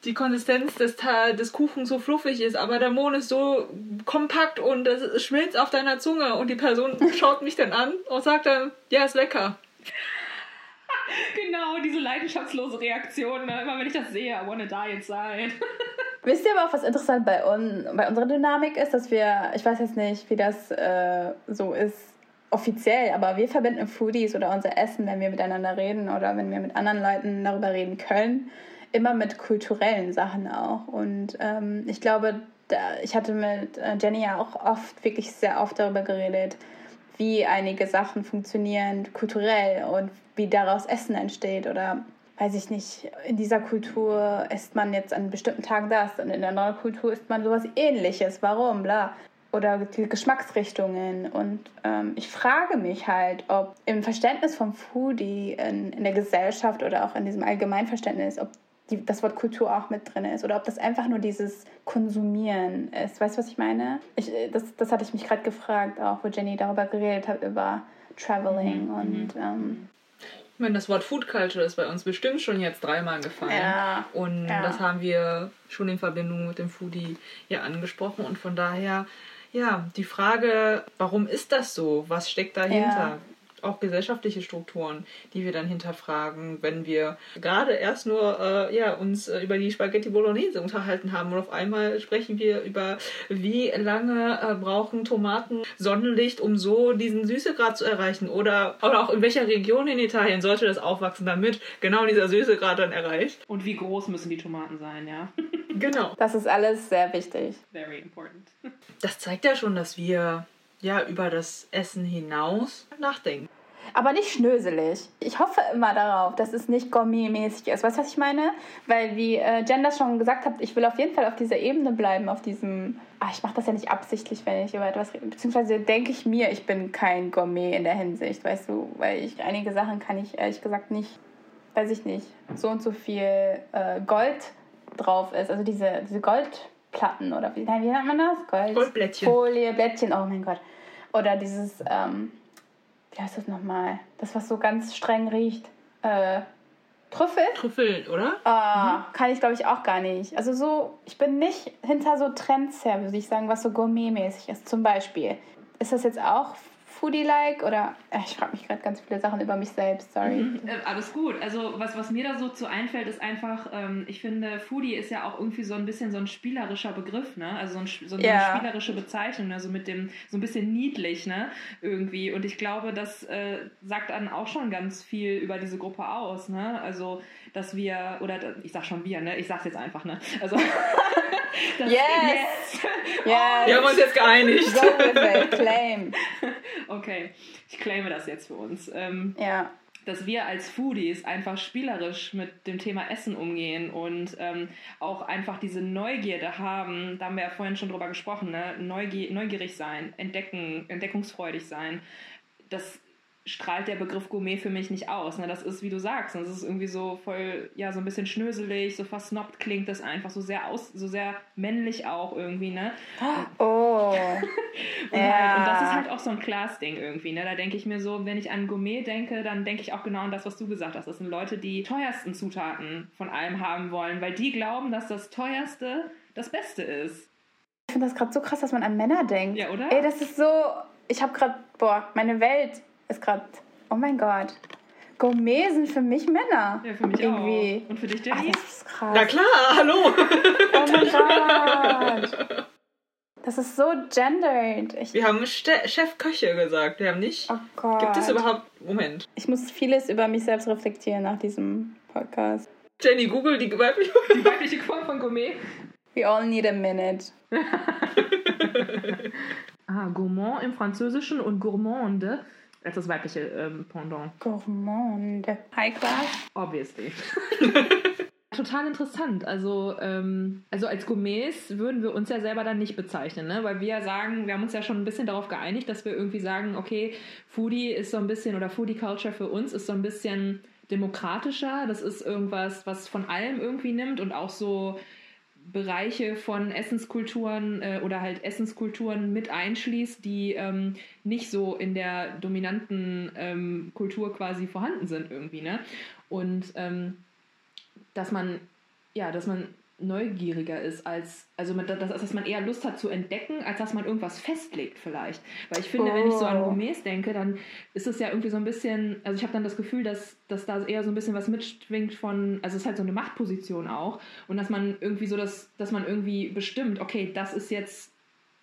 Speaker 1: die Konsistenz des, des Kuchens so fluffig ist, aber der Mohn ist so kompakt und es es schmilzt auf deiner Zunge und die Person *laughs* schaut mich dann an und sagt dann, ja, ist lecker. *laughs*
Speaker 2: genau, diese leidenschaftslose Reaktion, ne? immer wenn ich das sehe, I wanna die inside. *laughs*
Speaker 4: Wisst ihr aber auch, was interessant bei, un bei unserer Dynamik ist, dass wir, ich weiß jetzt nicht, wie das äh, so ist offiziell, aber wir verbinden Foodies oder unser Essen, wenn wir miteinander reden oder wenn wir mit anderen Leuten darüber reden können, immer mit kulturellen Sachen auch. Und ähm, ich glaube, da, ich hatte mit äh, Jenny ja auch oft, wirklich sehr oft darüber geredet, wie einige Sachen funktionieren kulturell und wie daraus Essen entsteht oder weiß ich nicht, in dieser Kultur isst man jetzt an bestimmten Tag das und in der anderen Kultur isst man sowas ähnliches. Warum? Bla. Oder die Geschmacksrichtungen. Und ähm, ich frage mich halt, ob im Verständnis vom Foodie in, in der Gesellschaft oder auch in diesem Allgemeinverständnis, ob die, das Wort Kultur auch mit drin ist oder ob das einfach nur dieses Konsumieren ist. Weißt du, was ich meine? Ich, äh, das, das hatte ich mich gerade gefragt, auch wo Jenny darüber geredet hat, über Traveling und ähm,
Speaker 1: Ich meine, das Wort Food Culture ist bei uns bestimmt schon jetzt dreimal gefallen.
Speaker 4: Ja,
Speaker 1: Und
Speaker 4: ja.
Speaker 1: das haben wir schon in Verbindung mit dem Foodie ja angesprochen. Und von daher, ja, die Frage, warum ist das so? Was steckt dahinter? Auch gesellschaftliche Strukturen, die wir dann hinterfragen, wenn wir gerade erst nur äh, ja, uns äh, über die Spaghetti Bolognese unterhalten haben und auf einmal sprechen wir über, wie lange äh, brauchen Tomaten Sonnenlicht, um so diesen Süßegrad zu erreichen oder, oder auch in welcher Region in Italien sollte das aufwachsen, damit genau dieser Süßegrad dann erreicht.
Speaker 2: Und wie groß müssen die Tomaten sein, ja? *laughs*
Speaker 1: Genau.
Speaker 4: das ist alles sehr wichtig.
Speaker 2: Very important.
Speaker 1: Das zeigt ja schon, dass wir ja über das Essen hinaus nachdenken.
Speaker 4: Aber nicht schnöselig. Ich hoffe immer darauf, dass es nicht gourmetmäßig ist. Weißt du, was ich meine? Weil, wie äh, Jen das schon gesagt hat, ich will auf jeden Fall auf dieser Ebene bleiben, auf diesem. Ah, ich mache das ja nicht absichtlich, wenn ich über etwas rede. Beziehungsweise denke ich mir, ich bin kein Gourmet in der Hinsicht, weißt du? Weil ich einige Sachen kann ich ehrlich gesagt nicht, weiß ich nicht, so und so viel äh, Gold drauf ist. Also diese, diese Goldplatten oder wie, nein, wie nennt man das? Gold.
Speaker 1: Goldblättchen.
Speaker 4: Folie, Blättchen, oh mein Gott. Oder dieses, ähm, wie heißt das nochmal? Das, was so ganz streng riecht. Äh, Trüffel?
Speaker 1: Trüffel, oder?
Speaker 4: Ah, Kann ich, glaube ich, auch gar nicht. Also so, ich bin nicht hinter so Trends her, würde ich sagen, was so gourmetmäßig ist. Zum Beispiel. Ist das jetzt auch Foodie-like oder äh, ich frage mich gerade ganz viele Sachen über mich selbst, sorry.
Speaker 2: Äh, alles gut. Also was, was mir da so zu einfällt, ist einfach, ähm, ich finde, Foodie ist ja auch irgendwie so ein bisschen so ein spielerischer Begriff, ne? Also so, ein, so eine
Speaker 4: Ja.
Speaker 2: spielerische Bezeichnung, also mit dem, so ein bisschen niedlich, ne? Irgendwie. Und ich glaube, das äh, sagt dann auch schon ganz viel über diese Gruppe aus, ne? Also, dass wir, oder ich sag schon wir, ne? Ich sag's jetzt einfach, ne? Also *laughs* das,
Speaker 4: Yes!
Speaker 1: Wir
Speaker 4: Ja,
Speaker 1: haben uns jetzt geeinigt.
Speaker 4: go with it, claim. *laughs*
Speaker 2: Okay, ich claime das jetzt für uns. Ähm,
Speaker 4: Ja.
Speaker 2: dass wir als Foodies einfach spielerisch mit dem Thema Essen umgehen und ähm, auch einfach diese Neugierde haben, da haben wir ja vorhin schon drüber gesprochen, ne? Neugier neugierig sein, entdecken, entdeckungsfreudig sein. Das strahlt der Begriff Gourmet für mich nicht aus. Ne? Das ist, wie du sagst, das ist irgendwie so voll, ja, so ein bisschen schnöselig, so versnobbt klingt das einfach, so sehr aus, so sehr männlich auch irgendwie, ne?
Speaker 4: Oh. *laughs*
Speaker 2: Und,
Speaker 4: Ja.
Speaker 2: halt, und das ist halt auch so ein Class-Ding irgendwie. Ne? Da denke ich mir so, wenn ich an Gourmet denke, dann denke ich auch genau an das, was du gesagt hast. Das sind Leute, die teuersten Zutaten von allem haben wollen, weil die glauben, dass das teuerste das Beste ist.
Speaker 4: Ich finde das gerade so krass, dass man an Männer denkt.
Speaker 2: Ja, oder?
Speaker 4: Ey, das ist so. Ich habe gerade. Boah, meine Welt ist gerade. Oh mein Gott. Gourmet sind für mich Männer.
Speaker 2: Ja, für mich
Speaker 4: Irgendwie.
Speaker 2: auch. Und für dich,
Speaker 4: Ach,
Speaker 2: Jenny?
Speaker 4: das ist krass.
Speaker 1: Na klar, hallo.
Speaker 4: Oh mein Gott. Das ist so gendered. Ich,
Speaker 1: Wir haben Ste Chefköche gesagt. Wir haben nicht.
Speaker 4: oh Gott.
Speaker 1: Gibt es überhaupt. Moment.
Speaker 4: Ich muss vieles über mich selbst reflektieren nach diesem Podcast.
Speaker 1: Jenny, google die weibliche.
Speaker 2: Die weibliche Form von Gourmet.
Speaker 4: We all need a minute. *laughs*
Speaker 2: Ah, Gourmand im Französischen und Gourmande als das weibliche ähm, Pendant.
Speaker 4: Gourmande. High class.
Speaker 2: Obviously. *laughs* Total interessant. Also, ähm, also als Gourmets würden wir uns ja selber dann nicht bezeichnen, ne? weil wir ja sagen, wir haben uns ja schon ein bisschen darauf geeinigt, dass wir irgendwie sagen, okay, Foodie ist so ein bisschen oder Foodie Culture für uns ist so ein bisschen demokratischer. Das ist irgendwas, was von allem irgendwie nimmt und auch so Bereiche von Essenskulturen äh, oder halt Essenskulturen mit einschließt, die ähm, nicht so in der dominanten ähm, Kultur quasi vorhanden sind irgendwie, ne? Und ähm, dass man, ja, dass man neugieriger ist als, also dass, dass man eher Lust hat zu entdecken, als dass man irgendwas festlegt vielleicht. Weil ich finde, oh. wenn ich so an oh. Gourmets denke, dann ist es ja irgendwie so ein bisschen, also ich habe dann das Gefühl, dass, dass da eher so ein bisschen was mitschwingt von, also es ist halt so eine Machtposition auch und dass man irgendwie so, dass, dass man irgendwie bestimmt, okay, das ist jetzt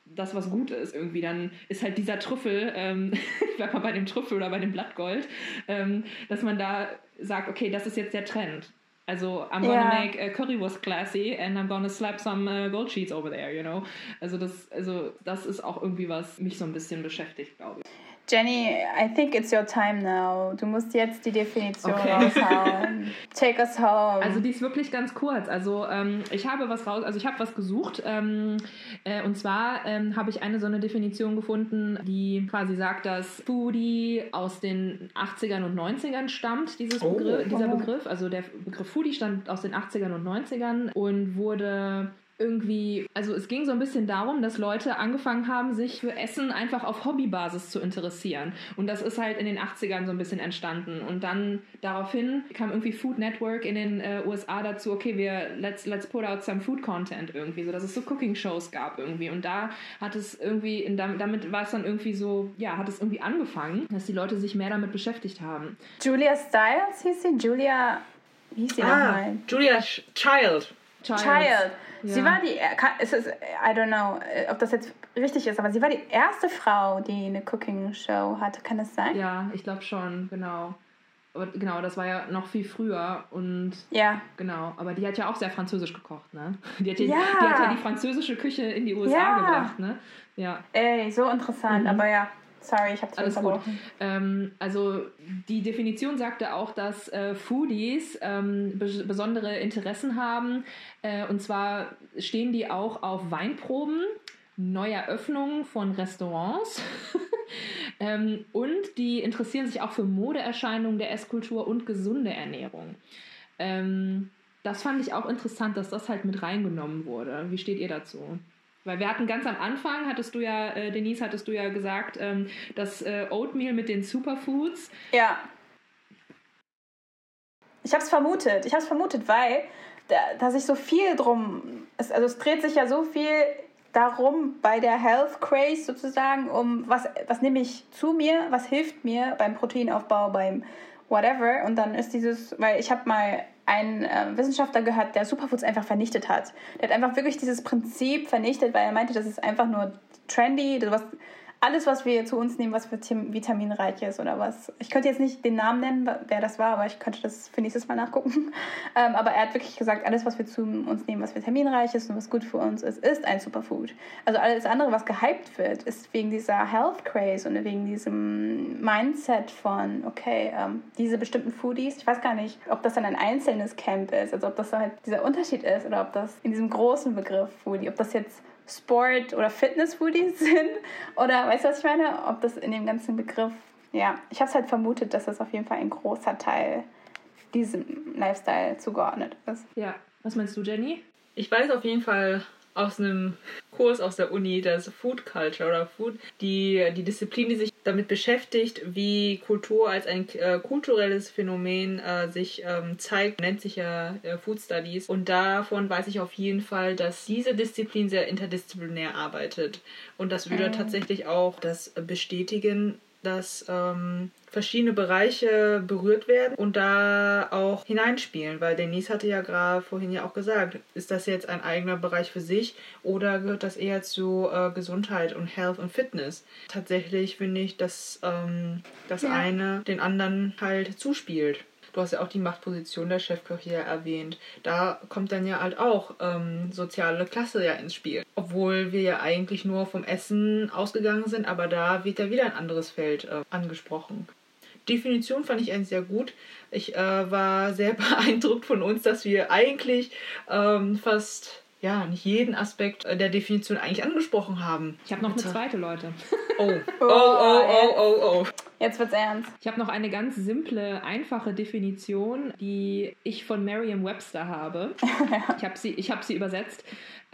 Speaker 2: das, was gut ist, irgendwie, dann ist halt dieser Trüffel, ähm, *laughs* ich bleib mal bei dem Trüffel oder bei dem Blattgold, ähm, dass man da sagt, okay, das ist jetzt der Trend. Also, I'm gonna yeah. make a currywurst classy and I'm gonna slap some uh, gold sheets over there, you know? Also das, also das ist auch irgendwie was mich so ein bisschen beschäftigt, glaube ich.
Speaker 4: Jenny, I think it's your time now. Du musst jetzt die Definition okay. raushauen. *laughs* Take us home.
Speaker 2: Also die ist wirklich ganz kurz. Also ähm, ich habe was raus, also ich habe was gesucht ähm, äh, und zwar ähm, habe ich eine so eine Definition gefunden, die quasi sagt, dass Foodie aus den 80ern und 90ern stammt, dieses oh. Begriff, dieser Begriff. Also der Begriff Foodie stammt aus den 80ern und 90ern und wurde irgendwie, also es ging so ein bisschen darum, dass Leute angefangen haben, sich für Essen einfach auf Hobbybasis zu interessieren. Und das ist halt in den 80ern so ein bisschen entstanden. Und dann daraufhin kam irgendwie Food Network in den äh, USA dazu, okay, wir let's, let's put out some food content irgendwie, so dass es so Cooking-Shows gab irgendwie. Und da hat es irgendwie, in, damit war es dann irgendwie so, ja, hat es irgendwie angefangen, dass die Leute sich mehr damit beschäftigt haben.
Speaker 4: Julia Stiles hieß sie? Julia, wie hieß sie ah,
Speaker 1: nochmal? Julia Child.
Speaker 4: Child. Child. Ja. Sie war die, es ist, I don't know, ob das jetzt richtig ist, aber sie war die erste Frau, die eine Cooking-Show hatte. Kann das sein?
Speaker 2: Ja, ich glaube schon, genau. Aber genau, das war ja noch viel früher und
Speaker 4: ja.
Speaker 2: genau, aber die hat ja auch sehr französisch gekocht, ne? Die hat ja, ja. Die, hat ja die französische Küche in die USA ja. gebracht, ne? Ja.
Speaker 4: Ey, so interessant, mhm. aber ja. Sorry, ich habe
Speaker 2: Alles gut. Ähm, also die Definition sagte auch, dass äh, Foodies ähm, be besondere Interessen haben. Äh, und zwar stehen die auch auf Weinproben, Neueröffnungen von Restaurants. *laughs* ähm, und die interessieren sich auch für Modeerscheinungen der Esskultur und gesunde Ernährung. Ähm, das fand ich auch interessant, dass das halt mit reingenommen wurde. Wie steht ihr dazu? Weil wir hatten ganz am Anfang, hattest du ja, äh, Denise, hattest du ja gesagt, ähm, das äh, Oatmeal mit den Superfoods.
Speaker 4: Ja. Ich habe es vermutet. Ich habe es vermutet, weil da, da sich so viel drum, es, also es dreht sich ja so viel darum bei der Health Craze sozusagen, um was, was nehme ich zu mir, was hilft mir beim Proteinaufbau, beim whatever. Und dann ist dieses, weil ich habe mal einen äh, Wissenschaftler gehört, der Superfoods einfach vernichtet hat. Der hat einfach wirklich dieses Prinzip vernichtet, weil er meinte, das ist einfach nur trendy, was alles, was wir zu uns nehmen, was für vitaminreich ist oder was. Ich könnte jetzt nicht den Namen nennen, wer das war, aber ich könnte das für nächstes Mal nachgucken. *laughs* Ähm, aber er hat wirklich gesagt, alles, was wir zu uns nehmen, was vitaminreich ist und was gut für uns ist, ist ein Superfood. Also alles andere, was gehypt wird, ist wegen dieser Health Craze und wegen diesem Mindset von, okay, ähm, diese bestimmten Foodies, ich weiß gar nicht, ob das dann ein einzelnes Camp ist, also ob das halt dieser Unterschied ist oder ob das in diesem großen Begriff Foodie, ob das jetzt Sport- oder Fitness-Foodies sind. Oder weißt du, was ich meine? Ob das in dem ganzen Begriff, ja, ich habe es halt vermutet, dass das auf jeden Fall ein großer Teil diesem Lifestyle zugeordnet ist.
Speaker 2: Ja, was meinst du, Jenny?
Speaker 1: Ich weiß auf jeden Fall aus einem Kurs aus der Uni, das Food Culture oder Food, die, die Disziplin, die sich damit beschäftigt, wie Kultur als ein äh, kulturelles Phänomen äh, sich ähm, zeigt, nennt sich ja äh, Food Studies. Und davon weiß ich auf jeden Fall, dass diese Disziplin sehr interdisziplinär arbeitet. Und das würde tatsächlich auch das bestätigen, dass ähm, verschiedene Bereiche berührt werden und da auch hineinspielen, weil Denise hatte ja gerade vorhin ja auch gesagt, ist das jetzt ein eigener Bereich für sich oder gehört das eher zu äh, Gesundheit und Health und Fitness? Tatsächlich finde ich, dass ähm, das ja. eine den anderen halt zuspielt. Du hast ja auch die Machtposition der Chefköche ja erwähnt. Da kommt dann ja halt auch ähm, soziale Klasse ja ins Spiel. Obwohl wir ja eigentlich nur vom Essen ausgegangen sind, aber da wird ja wieder ein anderes Feld äh, angesprochen. Definition fand ich eigentlich sehr gut. Ich äh, war sehr *laughs* beeindruckt von uns, dass wir eigentlich ähm, fast ja, nicht jeden Aspekt der Definition eigentlich angesprochen haben.
Speaker 2: Ich habe noch eine zweite, Leute. *laughs*
Speaker 1: Oh, oh, oh, oh, oh, oh.
Speaker 4: Jetzt wird's ernst.
Speaker 2: Ich habe noch eine ganz simple, einfache Definition, die ich von Merriam-Webster habe. *laughs* Ich habe sie, ich hab sie übersetzt.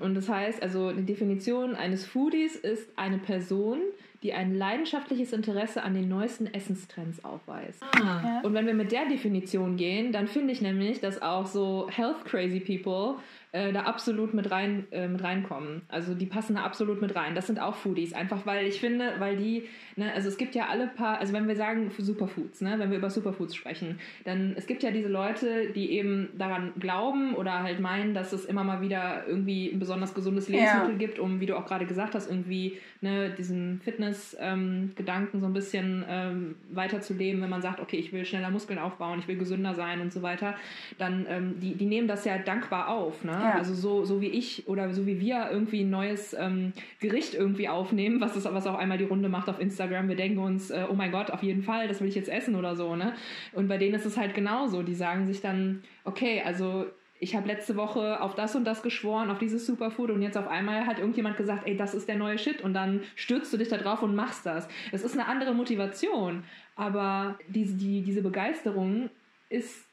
Speaker 2: Und das heißt, also die Definition eines Foodies ist eine Person, die ein leidenschaftliches Interesse an den neuesten Essenstrends aufweist.
Speaker 1: Ah.
Speaker 4: Ja.
Speaker 2: Und wenn wir mit der Definition gehen, dann finde ich nämlich, dass auch so health crazy people äh, da absolut mit rein äh, mit reinkommen. Also die passen da absolut mit rein. Das sind auch Foodies, einfach weil ich finde, weil die, ne, also es gibt ja alle paar, also wenn wir sagen Superfoods, ne, wenn wir über Superfoods sprechen, dann es gibt ja diese Leute, die eben daran glauben oder halt meinen, dass es immer mal wieder irgendwie ein besonders gesundes Lebensmittel
Speaker 4: Ja.
Speaker 2: gibt, um, wie du auch gerade gesagt hast, irgendwie ne, diesen Fitness-Gedanken so ein bisschen ähm, weiterzuleben, wenn man sagt, okay, ich will schneller Muskeln aufbauen, ich will gesünder sein und so weiter, dann ähm, die, die nehmen das ja dankbar auf. Ne?
Speaker 4: Ja.
Speaker 2: Also so, so wie ich oder so wie wir irgendwie ein neues ähm, Gericht irgendwie aufnehmen, was, ist, was auch einmal die Runde macht auf Instagram. Wir denken uns, äh, oh mein Gott, auf jeden Fall, das will ich jetzt essen oder so. Ne? Und bei denen ist es halt genauso. Die sagen sich dann, okay, also ich habe letzte Woche auf das und das geschworen, auf dieses Superfood und jetzt auf einmal hat irgendjemand gesagt, ey, das ist der neue Shit und dann stürzt du dich da drauf und machst das. Das ist eine andere Motivation, aber diese, die, diese Begeisterung ist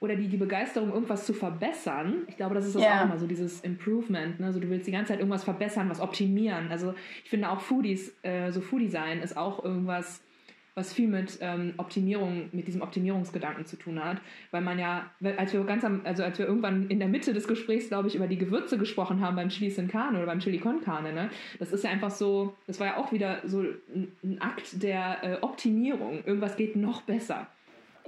Speaker 2: oder die, die Begeisterung, irgendwas zu verbessern, ich glaube, das ist das
Speaker 4: Ja.
Speaker 2: auch immer so, dieses Improvement. Ne? Also du willst die ganze Zeit irgendwas verbessern, was optimieren. Also ich finde auch Foodies, äh, so Foodie sein ist auch irgendwas, was viel mit ähm, Optimierung, mit diesem Optimierungsgedanken zu tun hat. Weil man ja, als wir ganz am, also als wir irgendwann in der Mitte des Gesprächs, glaube ich, über die Gewürze gesprochen haben beim Chili Sin Carne oder beim Chili Con Carne, ne? Das ist ja einfach so, das war ja auch wieder so ein, ein Akt der äh, Optimierung. Irgendwas geht noch besser.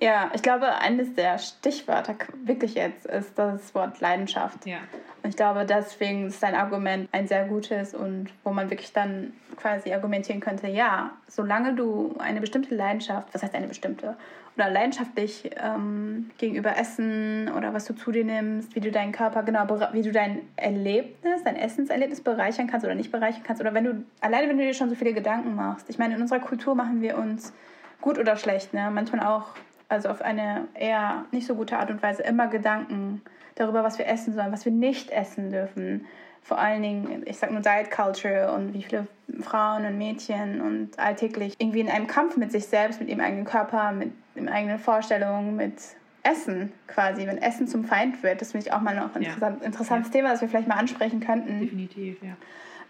Speaker 4: Ja, ich glaube, eines der Stichwörter wirklich jetzt ist das Wort Leidenschaft.
Speaker 2: Ja.
Speaker 4: Und ich glaube, deswegen ist dein Argument ein sehr gutes und wo man wirklich dann quasi argumentieren könnte, ja, solange du eine bestimmte Leidenschaft, was heißt eine bestimmte, oder leidenschaftlich ähm, gegenüber Essen oder was du zu dir nimmst, wie du deinen Körper, genau, wie du dein Erlebnis, dein Essenserlebnis bereichern kannst oder nicht bereichern kannst, oder wenn du, alleine wenn du dir schon so viele Gedanken machst. Ich meine, in unserer Kultur machen wir uns gut oder schlecht, ne? manchmal auch, also auf eine eher nicht so gute Art und Weise, immer Gedanken darüber, was wir essen sollen, was wir nicht essen dürfen. Vor allen Dingen, ich sag nur Diet Culture und wie viele Frauen und Mädchen und alltäglich irgendwie in einem Kampf mit sich selbst, mit ihrem eigenen Körper, mit den eigenen Vorstellungen, mit Essen quasi, wenn Essen zum Feind wird. Das finde ich auch mal noch ein
Speaker 2: Ja.
Speaker 4: interessant, interessantes Thema, das wir vielleicht mal ansprechen könnten.
Speaker 2: Definitiv, ja.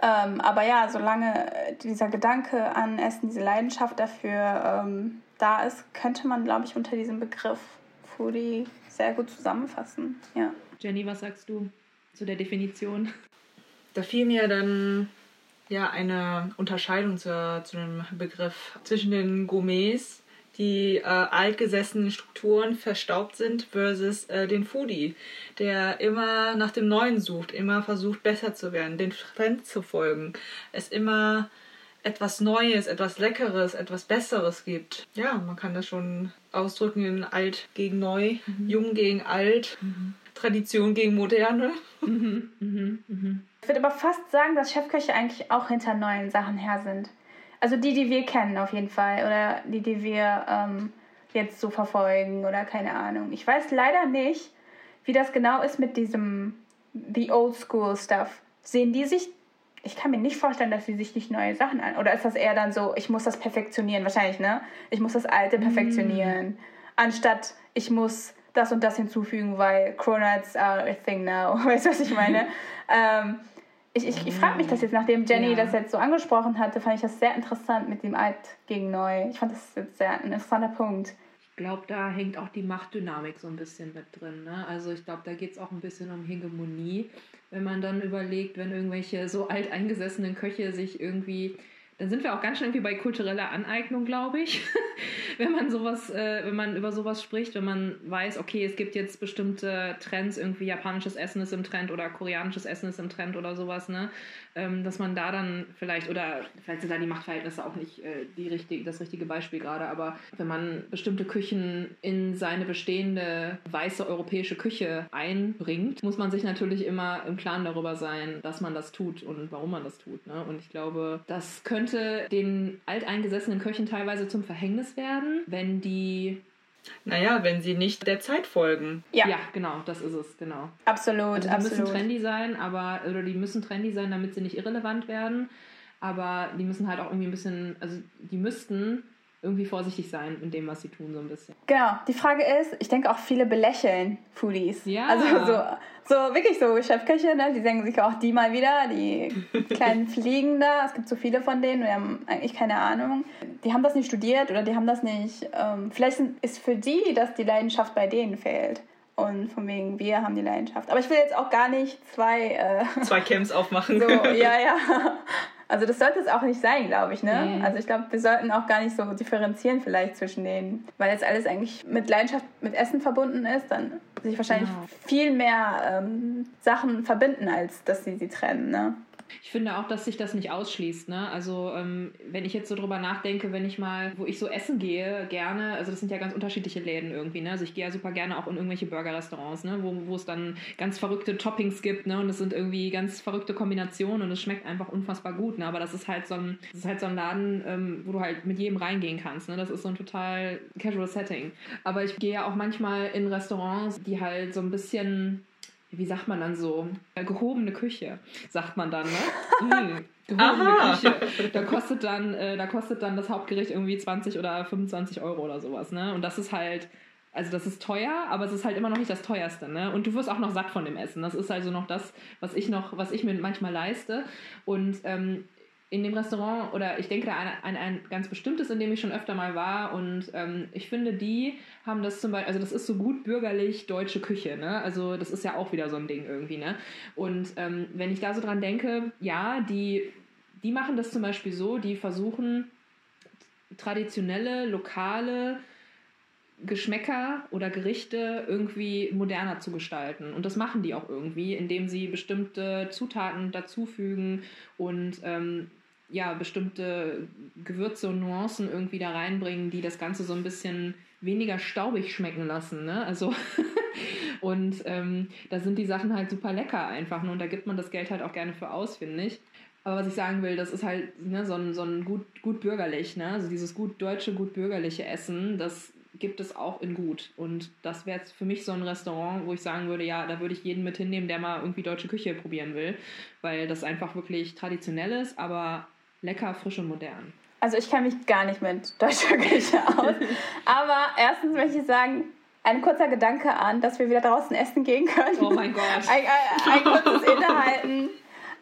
Speaker 4: Ähm, aber ja, solange dieser Gedanke an Essen, diese Leidenschaft dafür ähm, da ist, könnte man, glaube ich, unter diesem Begriff Foodie sehr gut zusammenfassen. Ja.
Speaker 2: Jenny, was sagst du zu der Definition?
Speaker 1: Da fiel mir dann ja eine Unterscheidung zur, zu dem Begriff zwischen den Gourmets, die äh, altgesessenen Strukturen verstaubt sind, versus äh, den Foodie, der immer nach dem Neuen sucht, immer versucht, besser zu werden, den Trend zu folgen, es immer etwas Neues, etwas Leckeres, etwas Besseres gibt. Ja, man kann das schon ausdrücken in alt gegen neu, jung gegen alt, Tradition gegen moderne.
Speaker 2: Mhm, mhm, mhm.
Speaker 4: Ich würde aber fast sagen, dass Chefköche eigentlich auch hinter neuen Sachen her sind. Also die, die wir kennen auf jeden Fall oder die, die wir ähm, jetzt so verfolgen oder keine Ahnung. Ich weiß leider nicht, wie das genau ist mit diesem The Old School Stuff. Sehen die sich, ich kann mir nicht vorstellen, dass sie sich nicht neue Sachen an, oder ist das eher dann so, ich muss das perfektionieren, wahrscheinlich, ne? Ich muss das Alte perfektionieren, anstatt ich muss das und das hinzufügen, weil Cronuts are a thing now. *laughs* Weißt du, was ich meine? *laughs* ähm, ich ich, ich frage mich das jetzt, nachdem Jenny
Speaker 2: Ja.
Speaker 4: das jetzt so angesprochen hatte, fand ich das sehr interessant mit dem Alt gegen Neu. Ich fand das jetzt sehr ein interessanter Punkt.
Speaker 2: Ich glaube, da hängt auch die Machtdynamik so ein bisschen mit drin. Ne? Also ich glaube, da geht es auch ein bisschen um Hegemonie. Wenn man dann überlegt, wenn irgendwelche so alteingesessenen Köche sich irgendwie, dann sind wir auch ganz schön irgendwie bei kultureller Aneignung, glaube ich. *laughs* wenn man sowas, äh, wenn man über sowas spricht, wenn man weiß, okay, es gibt jetzt bestimmte Trends, irgendwie japanisches Essen ist im Trend oder koreanisches Essen ist im Trend oder sowas, ne? Ähm, dass man da dann vielleicht, oder vielleicht sind da die Machtverhältnisse auch nicht äh, die richtig, das richtige Beispiel gerade, aber wenn man bestimmte Küchen in seine bestehende weiße europäische Küche einbringt, muss man sich natürlich immer im Klaren darüber sein, dass man das tut und warum man das tut. Ne? Und ich glaube, das könnte den alteingesessenen Köchen teilweise zum Verhängnis werden, wenn die.
Speaker 1: Naja, wenn sie nicht der Zeit folgen.
Speaker 4: Ja,
Speaker 2: Ja, genau, das ist es, genau.
Speaker 4: absolut,
Speaker 2: Also die müssen
Speaker 4: absolut.
Speaker 2: trendy sein, aber oder die müssen trendy sein, damit sie nicht irrelevant werden. aber die müssen halt auch irgendwie ein bisschen, also die müssten irgendwie vorsichtig sein in dem, was sie tun, so ein bisschen.
Speaker 4: Genau. Die Frage ist, ich denke auch viele belächeln Foodies.
Speaker 2: Ja.
Speaker 4: Also so, so wirklich so Chefköche, ne? Die denken sich auch die mal wieder, die *laughs* kleinen Fliegen da. Es gibt so viele von denen, wir haben eigentlich keine Ahnung. Die haben das nicht studiert oder die haben das nicht. Ähm, vielleicht ist für die, dass die Leidenschaft bei denen fehlt. Und von wegen, wir haben die Leidenschaft. Aber ich will jetzt auch gar nicht zwei. Äh,
Speaker 1: Zwei Camps aufmachen.
Speaker 4: so, ja, ja. *laughs* Also das sollte es auch nicht sein, glaube ich, ne?
Speaker 2: Nee.
Speaker 4: Also ich glaube, wir sollten auch gar nicht so differenzieren vielleicht zwischen denen, weil jetzt alles eigentlich mit Leidenschaft, mit Essen verbunden ist, dann sich wahrscheinlich
Speaker 2: Genau.
Speaker 4: viel mehr ähm, Sachen verbinden, als dass sie sie trennen, ne?
Speaker 2: Ich finde auch, dass sich das nicht ausschließt. Ne? Also ähm, wenn ich jetzt so drüber nachdenke, wenn ich mal, wo ich so essen gehe, gerne, also das sind ja ganz unterschiedliche Läden irgendwie. Ne? Also ich gehe ja super gerne auch in irgendwelche Burger-Restaurants, ne? wo, wo es dann ganz verrückte Toppings gibt ne? und es sind irgendwie ganz verrückte Kombinationen und es schmeckt einfach unfassbar gut. Ne? Aber das ist halt so ein, das ist halt so ein Laden, ähm, wo du halt mit jedem reingehen kannst. Ne? Das ist so ein total casual Setting. Aber ich gehe ja auch manchmal in Restaurants, die halt so ein bisschen wie sagt man dann so, äh, gehobene Küche, sagt man dann, ne? *laughs* Mm, gehobene
Speaker 1: Aha.
Speaker 2: Küche. Da kostet dann, äh, da kostet dann das Hauptgericht irgendwie 20 oder 25 Euro oder sowas, ne? Und das ist halt, also das ist teuer, aber es ist halt immer noch nicht das teuerste, ne? Und du wirst auch noch satt von dem Essen. Das ist also noch das, was ich noch, was ich mir manchmal leiste. Und ähm, in dem Restaurant oder ich denke da an, an ein ganz bestimmtes, in dem ich schon öfter mal war und ähm, ich finde, die haben das zum Beispiel, also das ist so gut bürgerlich deutsche Küche, ne? Also das ist ja auch wieder so ein Ding irgendwie, ne? Und ähm, wenn ich da so dran denke, ja, die, die machen das zum Beispiel so, die versuchen traditionelle, lokale Geschmäcker oder Gerichte irgendwie moderner zu gestalten. Und das machen die auch irgendwie, indem sie bestimmte Zutaten dazufügen und ähm, ja, bestimmte Gewürze und Nuancen irgendwie da reinbringen, die das Ganze so ein bisschen weniger staubig schmecken lassen. Ne? Also *laughs* und ähm, da sind die Sachen halt super lecker einfach. Ne? Und da gibt man das Geld halt auch gerne für aus, finde ich. Aber was ich sagen will, das ist halt ne, so ein, so ein gut, gut bürgerlich, ne? Also dieses gut deutsche, gut bürgerliche Essen, das gibt es auch in gut. Und das wäre jetzt für mich so ein Restaurant, wo ich sagen würde, ja, da würde ich jeden mit hinnehmen, der mal irgendwie deutsche Küche probieren will, weil das einfach wirklich traditionell ist, aber lecker, frisch und modern.
Speaker 4: Also ich kenne mich gar nicht mit deutscher Küche aus. *laughs* Aber erstens möchte ich sagen, ein kurzer Gedanke an, dass wir wieder draußen essen gehen können.
Speaker 2: Oh mein Gott.
Speaker 4: Ein, ein, ein kurzes *laughs* Innehalten.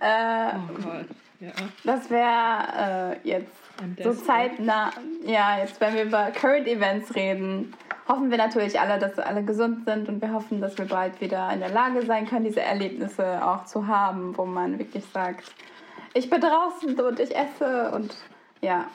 Speaker 4: Äh,
Speaker 2: Oh Gott. Ja.
Speaker 4: Das wäre äh, jetzt so zeitnah. Ja, jetzt, wenn wir über Current Events reden, hoffen wir natürlich alle, dass alle gesund sind und wir hoffen, dass wir bald wieder in der Lage sein können, diese Erlebnisse auch zu haben, wo man wirklich sagt, ich bin draußen und ich esse und ja,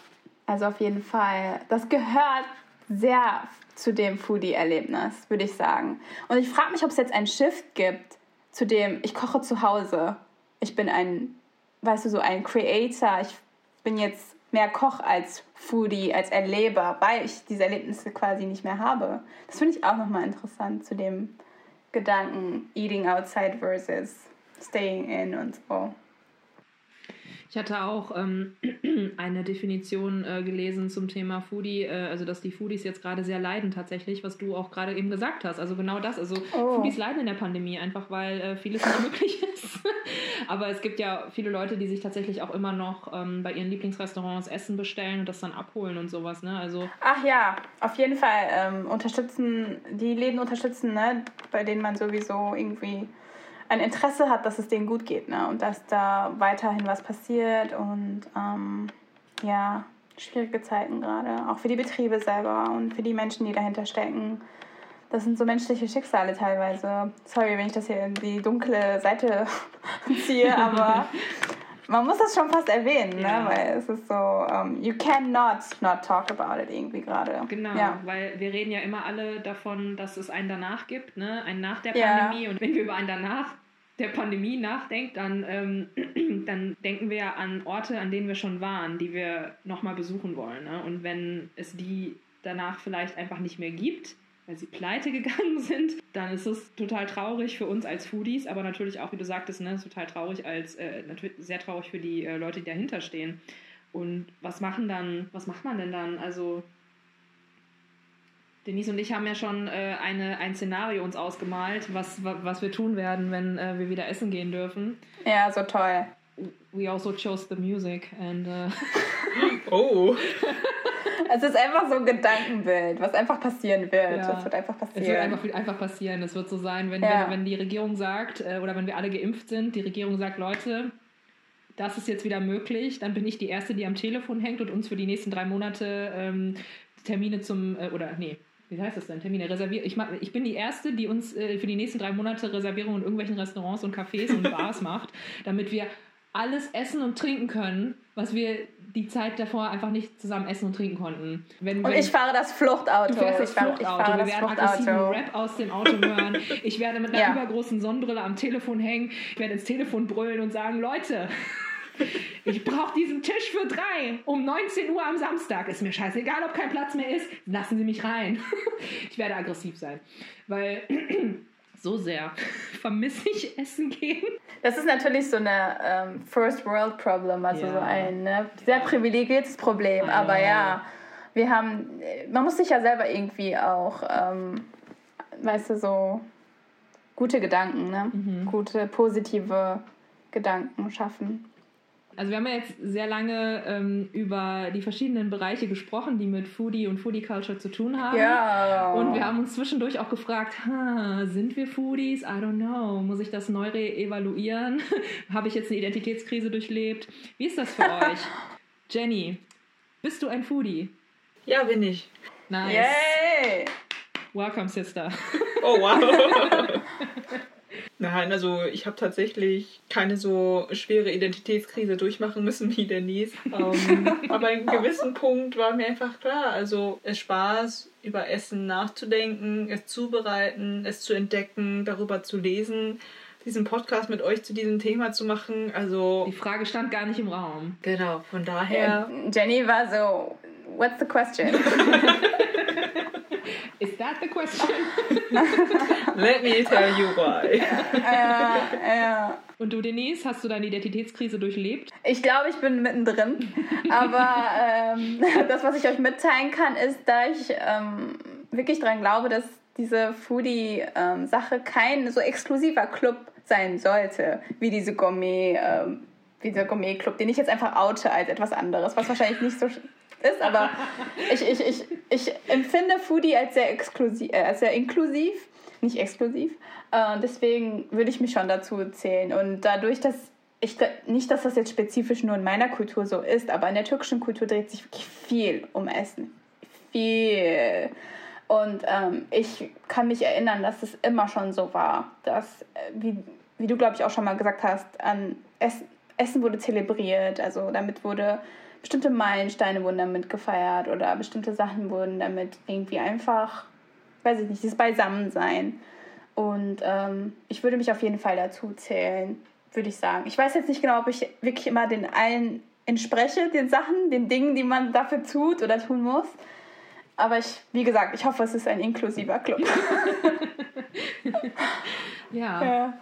Speaker 4: also auf jeden Fall, das gehört sehr zu dem Foodie-Erlebnis, würde ich sagen. Und ich frage mich, ob es jetzt ein Shift gibt, zu dem ich koche zu Hause. Ich bin ein weißt du, so ein Creator. Ich bin jetzt mehr Koch als Foodie, als Erleber, weil ich diese Erlebnisse quasi nicht mehr habe. Das finde ich auch nochmal interessant zu dem Gedanken Eating outside versus staying in und so.
Speaker 2: Ich hatte auch ähm, *clears throat* eine Definition äh, gelesen zum Thema Foodie, äh, also dass die Foodies jetzt gerade sehr leiden tatsächlich, was du auch gerade eben gesagt hast. Also genau das. Also
Speaker 4: Oh.
Speaker 2: Foodies leiden in der Pandemie einfach, weil äh, vieles nicht *laughs* möglich ist. Aber es gibt ja viele Leute, die sich tatsächlich auch immer noch ähm, bei ihren Lieblingsrestaurants Essen bestellen und das dann abholen und sowas. Ne? Also
Speaker 4: Ach ja, auf jeden Fall ähm, unterstützen, die Läden unterstützen, ne, bei denen man sowieso irgendwie ein Interesse hat, dass es denen gut geht ne, und dass da weiterhin was passiert und ähm, ja, schwierige Zeiten gerade, auch für die Betriebe selber und für die Menschen, die dahinter stecken. Das sind so menschliche Schicksale teilweise. Sorry, wenn ich das hier in die dunkle Seite *laughs* ziehe, aber man muss das schon fast erwähnen,
Speaker 2: Ja.
Speaker 4: ne? weil es ist so, um, you cannot not talk about it irgendwie gerade.
Speaker 2: Genau,
Speaker 4: Ja.
Speaker 2: weil wir reden ja immer alle davon, dass es ein Danach gibt, ne? ein Nach der
Speaker 4: Ja.
Speaker 2: Pandemie. Und wenn wir über ein Danach der Pandemie nachdenken, dann, ähm, *clears throat* dann denken wir an Orte, an denen wir schon waren, die wir nochmal besuchen wollen. Ne? Und wenn es die danach vielleicht einfach nicht mehr gibt, weil sie pleite *laughs* gegangen sind, dann ist es total traurig für uns als Foodies, aber natürlich auch, wie du sagtest, ne, total traurig als, äh, natürlich sehr traurig für die äh, Leute, die dahinter stehen. Und was machen dann, was macht man denn dann? Also Denise und ich haben ja schon äh, eine, ein Szenario uns ausgemalt, was, wa- was wir tun werden, wenn äh, wir wieder essen gehen dürfen.
Speaker 4: Ja, so toll.
Speaker 2: we also chose the music and uh, *laughs*
Speaker 1: Oh. *laughs*
Speaker 4: Es ist einfach so ein Gedankenbild, was einfach passieren wird.
Speaker 2: Ja.
Speaker 4: Das wird einfach
Speaker 2: es wird
Speaker 4: passieren.
Speaker 2: einfach, einfach passieren. Es wird so sein, wenn,
Speaker 4: Ja.
Speaker 2: wenn, wenn die Regierung sagt, äh, oder wenn wir alle geimpft sind, die Regierung sagt, Leute, das ist jetzt wieder möglich, dann bin ich die Erste, die am Telefon hängt und uns für die nächsten drei Monate ähm, Termine zum, äh, oder nee, wie heißt das denn? Termine reserviert. Ich, mach, ich bin die Erste, die uns äh, für die nächsten drei Monate Reservierungen in irgendwelchen Restaurants und Cafés und Bars *laughs* macht, damit wir alles essen und trinken können, was wir die Zeit davor einfach nicht zusammen essen und trinken konnten. Wenn,
Speaker 4: Und
Speaker 2: wenn-
Speaker 4: ich fahre das Fluchtauto.
Speaker 2: Du fährst das
Speaker 4: ich fahre, ich
Speaker 2: Fluchtauto,
Speaker 4: fahre
Speaker 2: wir
Speaker 4: das
Speaker 2: werden aggressiven
Speaker 4: Fluchtauto.
Speaker 2: Rap aus dem Auto hören. Ich werde mit einer
Speaker 4: Ja.
Speaker 2: übergroßen Sonnenbrille am Telefon hängen. Ich werde ins Telefon brüllen und sagen, Leute, ich brauche diesen Tisch für drei um 19 Uhr am Samstag. Ist mir scheißegal, ob kein Platz mehr ist. Lassen Sie mich rein. *laughs* Ich werde aggressiv sein, weil *clears throat* so sehr *laughs* vermisse ich Essen gehen.
Speaker 4: Das ist natürlich so eine ähm, First World Problem, also
Speaker 2: Ja.
Speaker 4: so ein ne, sehr privilegiertes Problem. Aber ja, wir haben, man muss sich ja selber irgendwie auch, ähm, weißt du, so gute Gedanken, ne?
Speaker 2: Mhm.
Speaker 4: gute, positive Gedanken schaffen.
Speaker 2: Also wir haben ja jetzt sehr lange ähm, über die verschiedenen Bereiche gesprochen, die mit Foodie und Foodie Culture zu tun haben.
Speaker 4: Ja.
Speaker 2: Und wir haben uns zwischendurch auch gefragt, sind wir Foodies? I don't know. Muss ich das neu re-evaluieren? *laughs* Habe ich jetzt eine Identitätskrise durchlebt? Wie ist das für *laughs* euch? Jenny, bist du ein Foodie?
Speaker 1: Ja, bin ich.
Speaker 2: Nice.
Speaker 4: Yay!
Speaker 2: Welcome, Sister.
Speaker 1: Oh, wow. *laughs* Nein, also ich habe tatsächlich keine so schwere Identitätskrise durchmachen müssen wie Denise. Ähm, aber an einem gewissen Punkt war mir einfach klar, also es Spaß, über Essen nachzudenken, es zubereiten, es zu entdecken, darüber zu lesen, diesen Podcast mit euch zu diesem Thema zu machen. Also
Speaker 2: Die Frage stand gar nicht im Raum.
Speaker 1: genau, von daher.
Speaker 4: Jenny war so, what's the question? *laughs*
Speaker 2: Is that the question? *laughs*
Speaker 1: Let me tell you why. *laughs*
Speaker 4: äh, ja.
Speaker 2: Und du, Denise, hast du deine Identitätskrise durchlebt?
Speaker 4: Ich glaube, ich bin mittendrin. Aber ähm, *laughs* das, was ich euch mitteilen kann, ist, da ich ähm, wirklich daran glaube, dass diese Foodie-Sache kein so exklusiver Club sein sollte, wie diese Gourmet, ähm, dieser Gourmet-Club, den ich jetzt einfach oute als etwas anderes, was wahrscheinlich nicht so sch- ist, aber ich, ich, ich, ich empfinde Foodie als sehr, exklusiv, äh, sehr inklusiv, nicht exklusiv. Äh, deswegen würde ich mich schon dazu zählen. Und dadurch, dass ich nicht, dass das jetzt spezifisch nur in meiner Kultur so ist, aber in der türkischen Kultur dreht sich wirklich viel um Essen. Viel. Und ähm, ich kann mich erinnern, dass es immer schon so war, dass, äh, wie, wie du, glaube ich, auch schon mal gesagt hast, an Essen, Essen wurde zelebriert. Also damit wurde bestimmte Meilensteine wurden damit gefeiert oder bestimmte Sachen wurden damit irgendwie einfach, weiß ich nicht, dieses Beisammensein. Und ähm, ich würde mich auf jeden Fall dazu zählen, würde ich sagen. Ich weiß jetzt nicht genau, ob ich wirklich immer den allen entspreche, den Sachen, den Dingen, die man dafür tut oder tun muss. Aber ich, wie gesagt, ich hoffe, es ist ein inklusiver Club. *laughs*
Speaker 2: Ja.
Speaker 4: ja.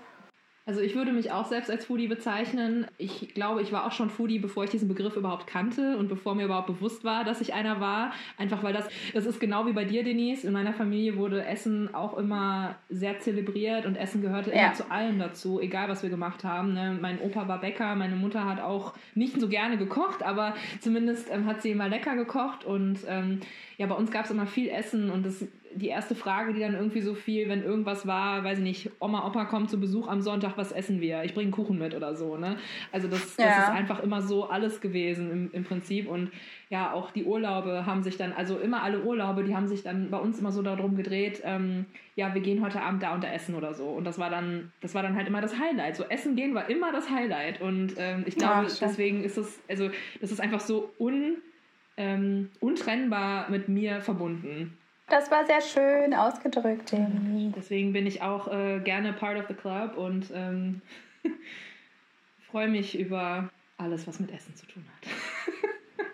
Speaker 2: Also ich würde mich auch selbst als Foodie bezeichnen. Ich glaube, ich war auch schon Foodie, bevor ich diesen Begriff überhaupt kannte und bevor mir überhaupt bewusst war, dass ich einer war. Einfach weil das, das ist genau wie bei dir, Denise. In meiner Familie wurde Essen auch immer sehr zelebriert und Essen gehörte immer
Speaker 4: Ja.
Speaker 2: zu allem dazu, egal was wir gemacht haben. Ne? Mein Opa war Bäcker, meine Mutter hat auch nicht so gerne gekocht, aber zumindest ähm, hat sie immer lecker gekocht und ähm, ja, bei uns gab es immer viel Essen und das, die erste Frage, die dann irgendwie so viel, wenn irgendwas war, weiß ich nicht, Oma, Opa kommt zu Besuch am Sonntag, was essen wir? Ich bringe Kuchen mit oder so, ne? Also das, das
Speaker 4: Ja.
Speaker 2: ist einfach immer so alles gewesen im, im Prinzip und ja, auch die Urlaube haben sich dann, also immer alle Urlaube, die haben sich dann bei uns immer so darum gedreht, ähm, ja, wir gehen heute Abend da und da essen oder so und das war dann, das war dann halt immer das Highlight. So Essen gehen war immer das Highlight und ähm, ich glaube,
Speaker 4: Ja,
Speaker 2: deswegen ist es, also das ist einfach so un ähm, untrennbar mit mir verbunden.
Speaker 4: Das war sehr schön ausgedrückt, Jenny.
Speaker 2: Deswegen bin ich auch äh, gerne part of the club und ähm, *laughs* freue mich über alles, was mit Essen zu tun hat. *laughs*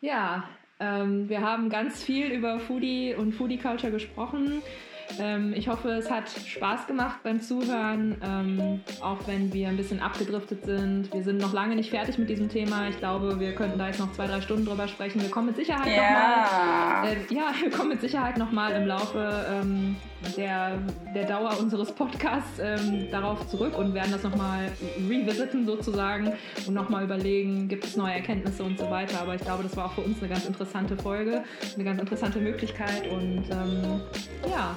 Speaker 2: ja, ähm, wir haben ganz viel über Foodie und Foodie Culture gesprochen. Ähm, ich hoffe, es hat Spaß gemacht beim Zuhören, ähm, auch wenn wir ein bisschen abgedriftet sind. Wir sind noch lange nicht fertig mit diesem Thema. Ich glaube, wir könnten da jetzt noch zwei, drei Stunden drüber sprechen. Wir kommen mit Sicherheit nochmal
Speaker 4: Ja.
Speaker 2: äh, ja, *laughs* wir kommen mit Sicherheit nochmal im Laufe ähm, der, der Dauer unseres Podcasts ähm, darauf zurück und werden das nochmal revisiten sozusagen und nochmal überlegen, gibt es neue Erkenntnisse und so weiter. Aber ich glaube, das war auch für uns eine ganz interessante Folge, eine ganz interessante Möglichkeit und ähm, ja,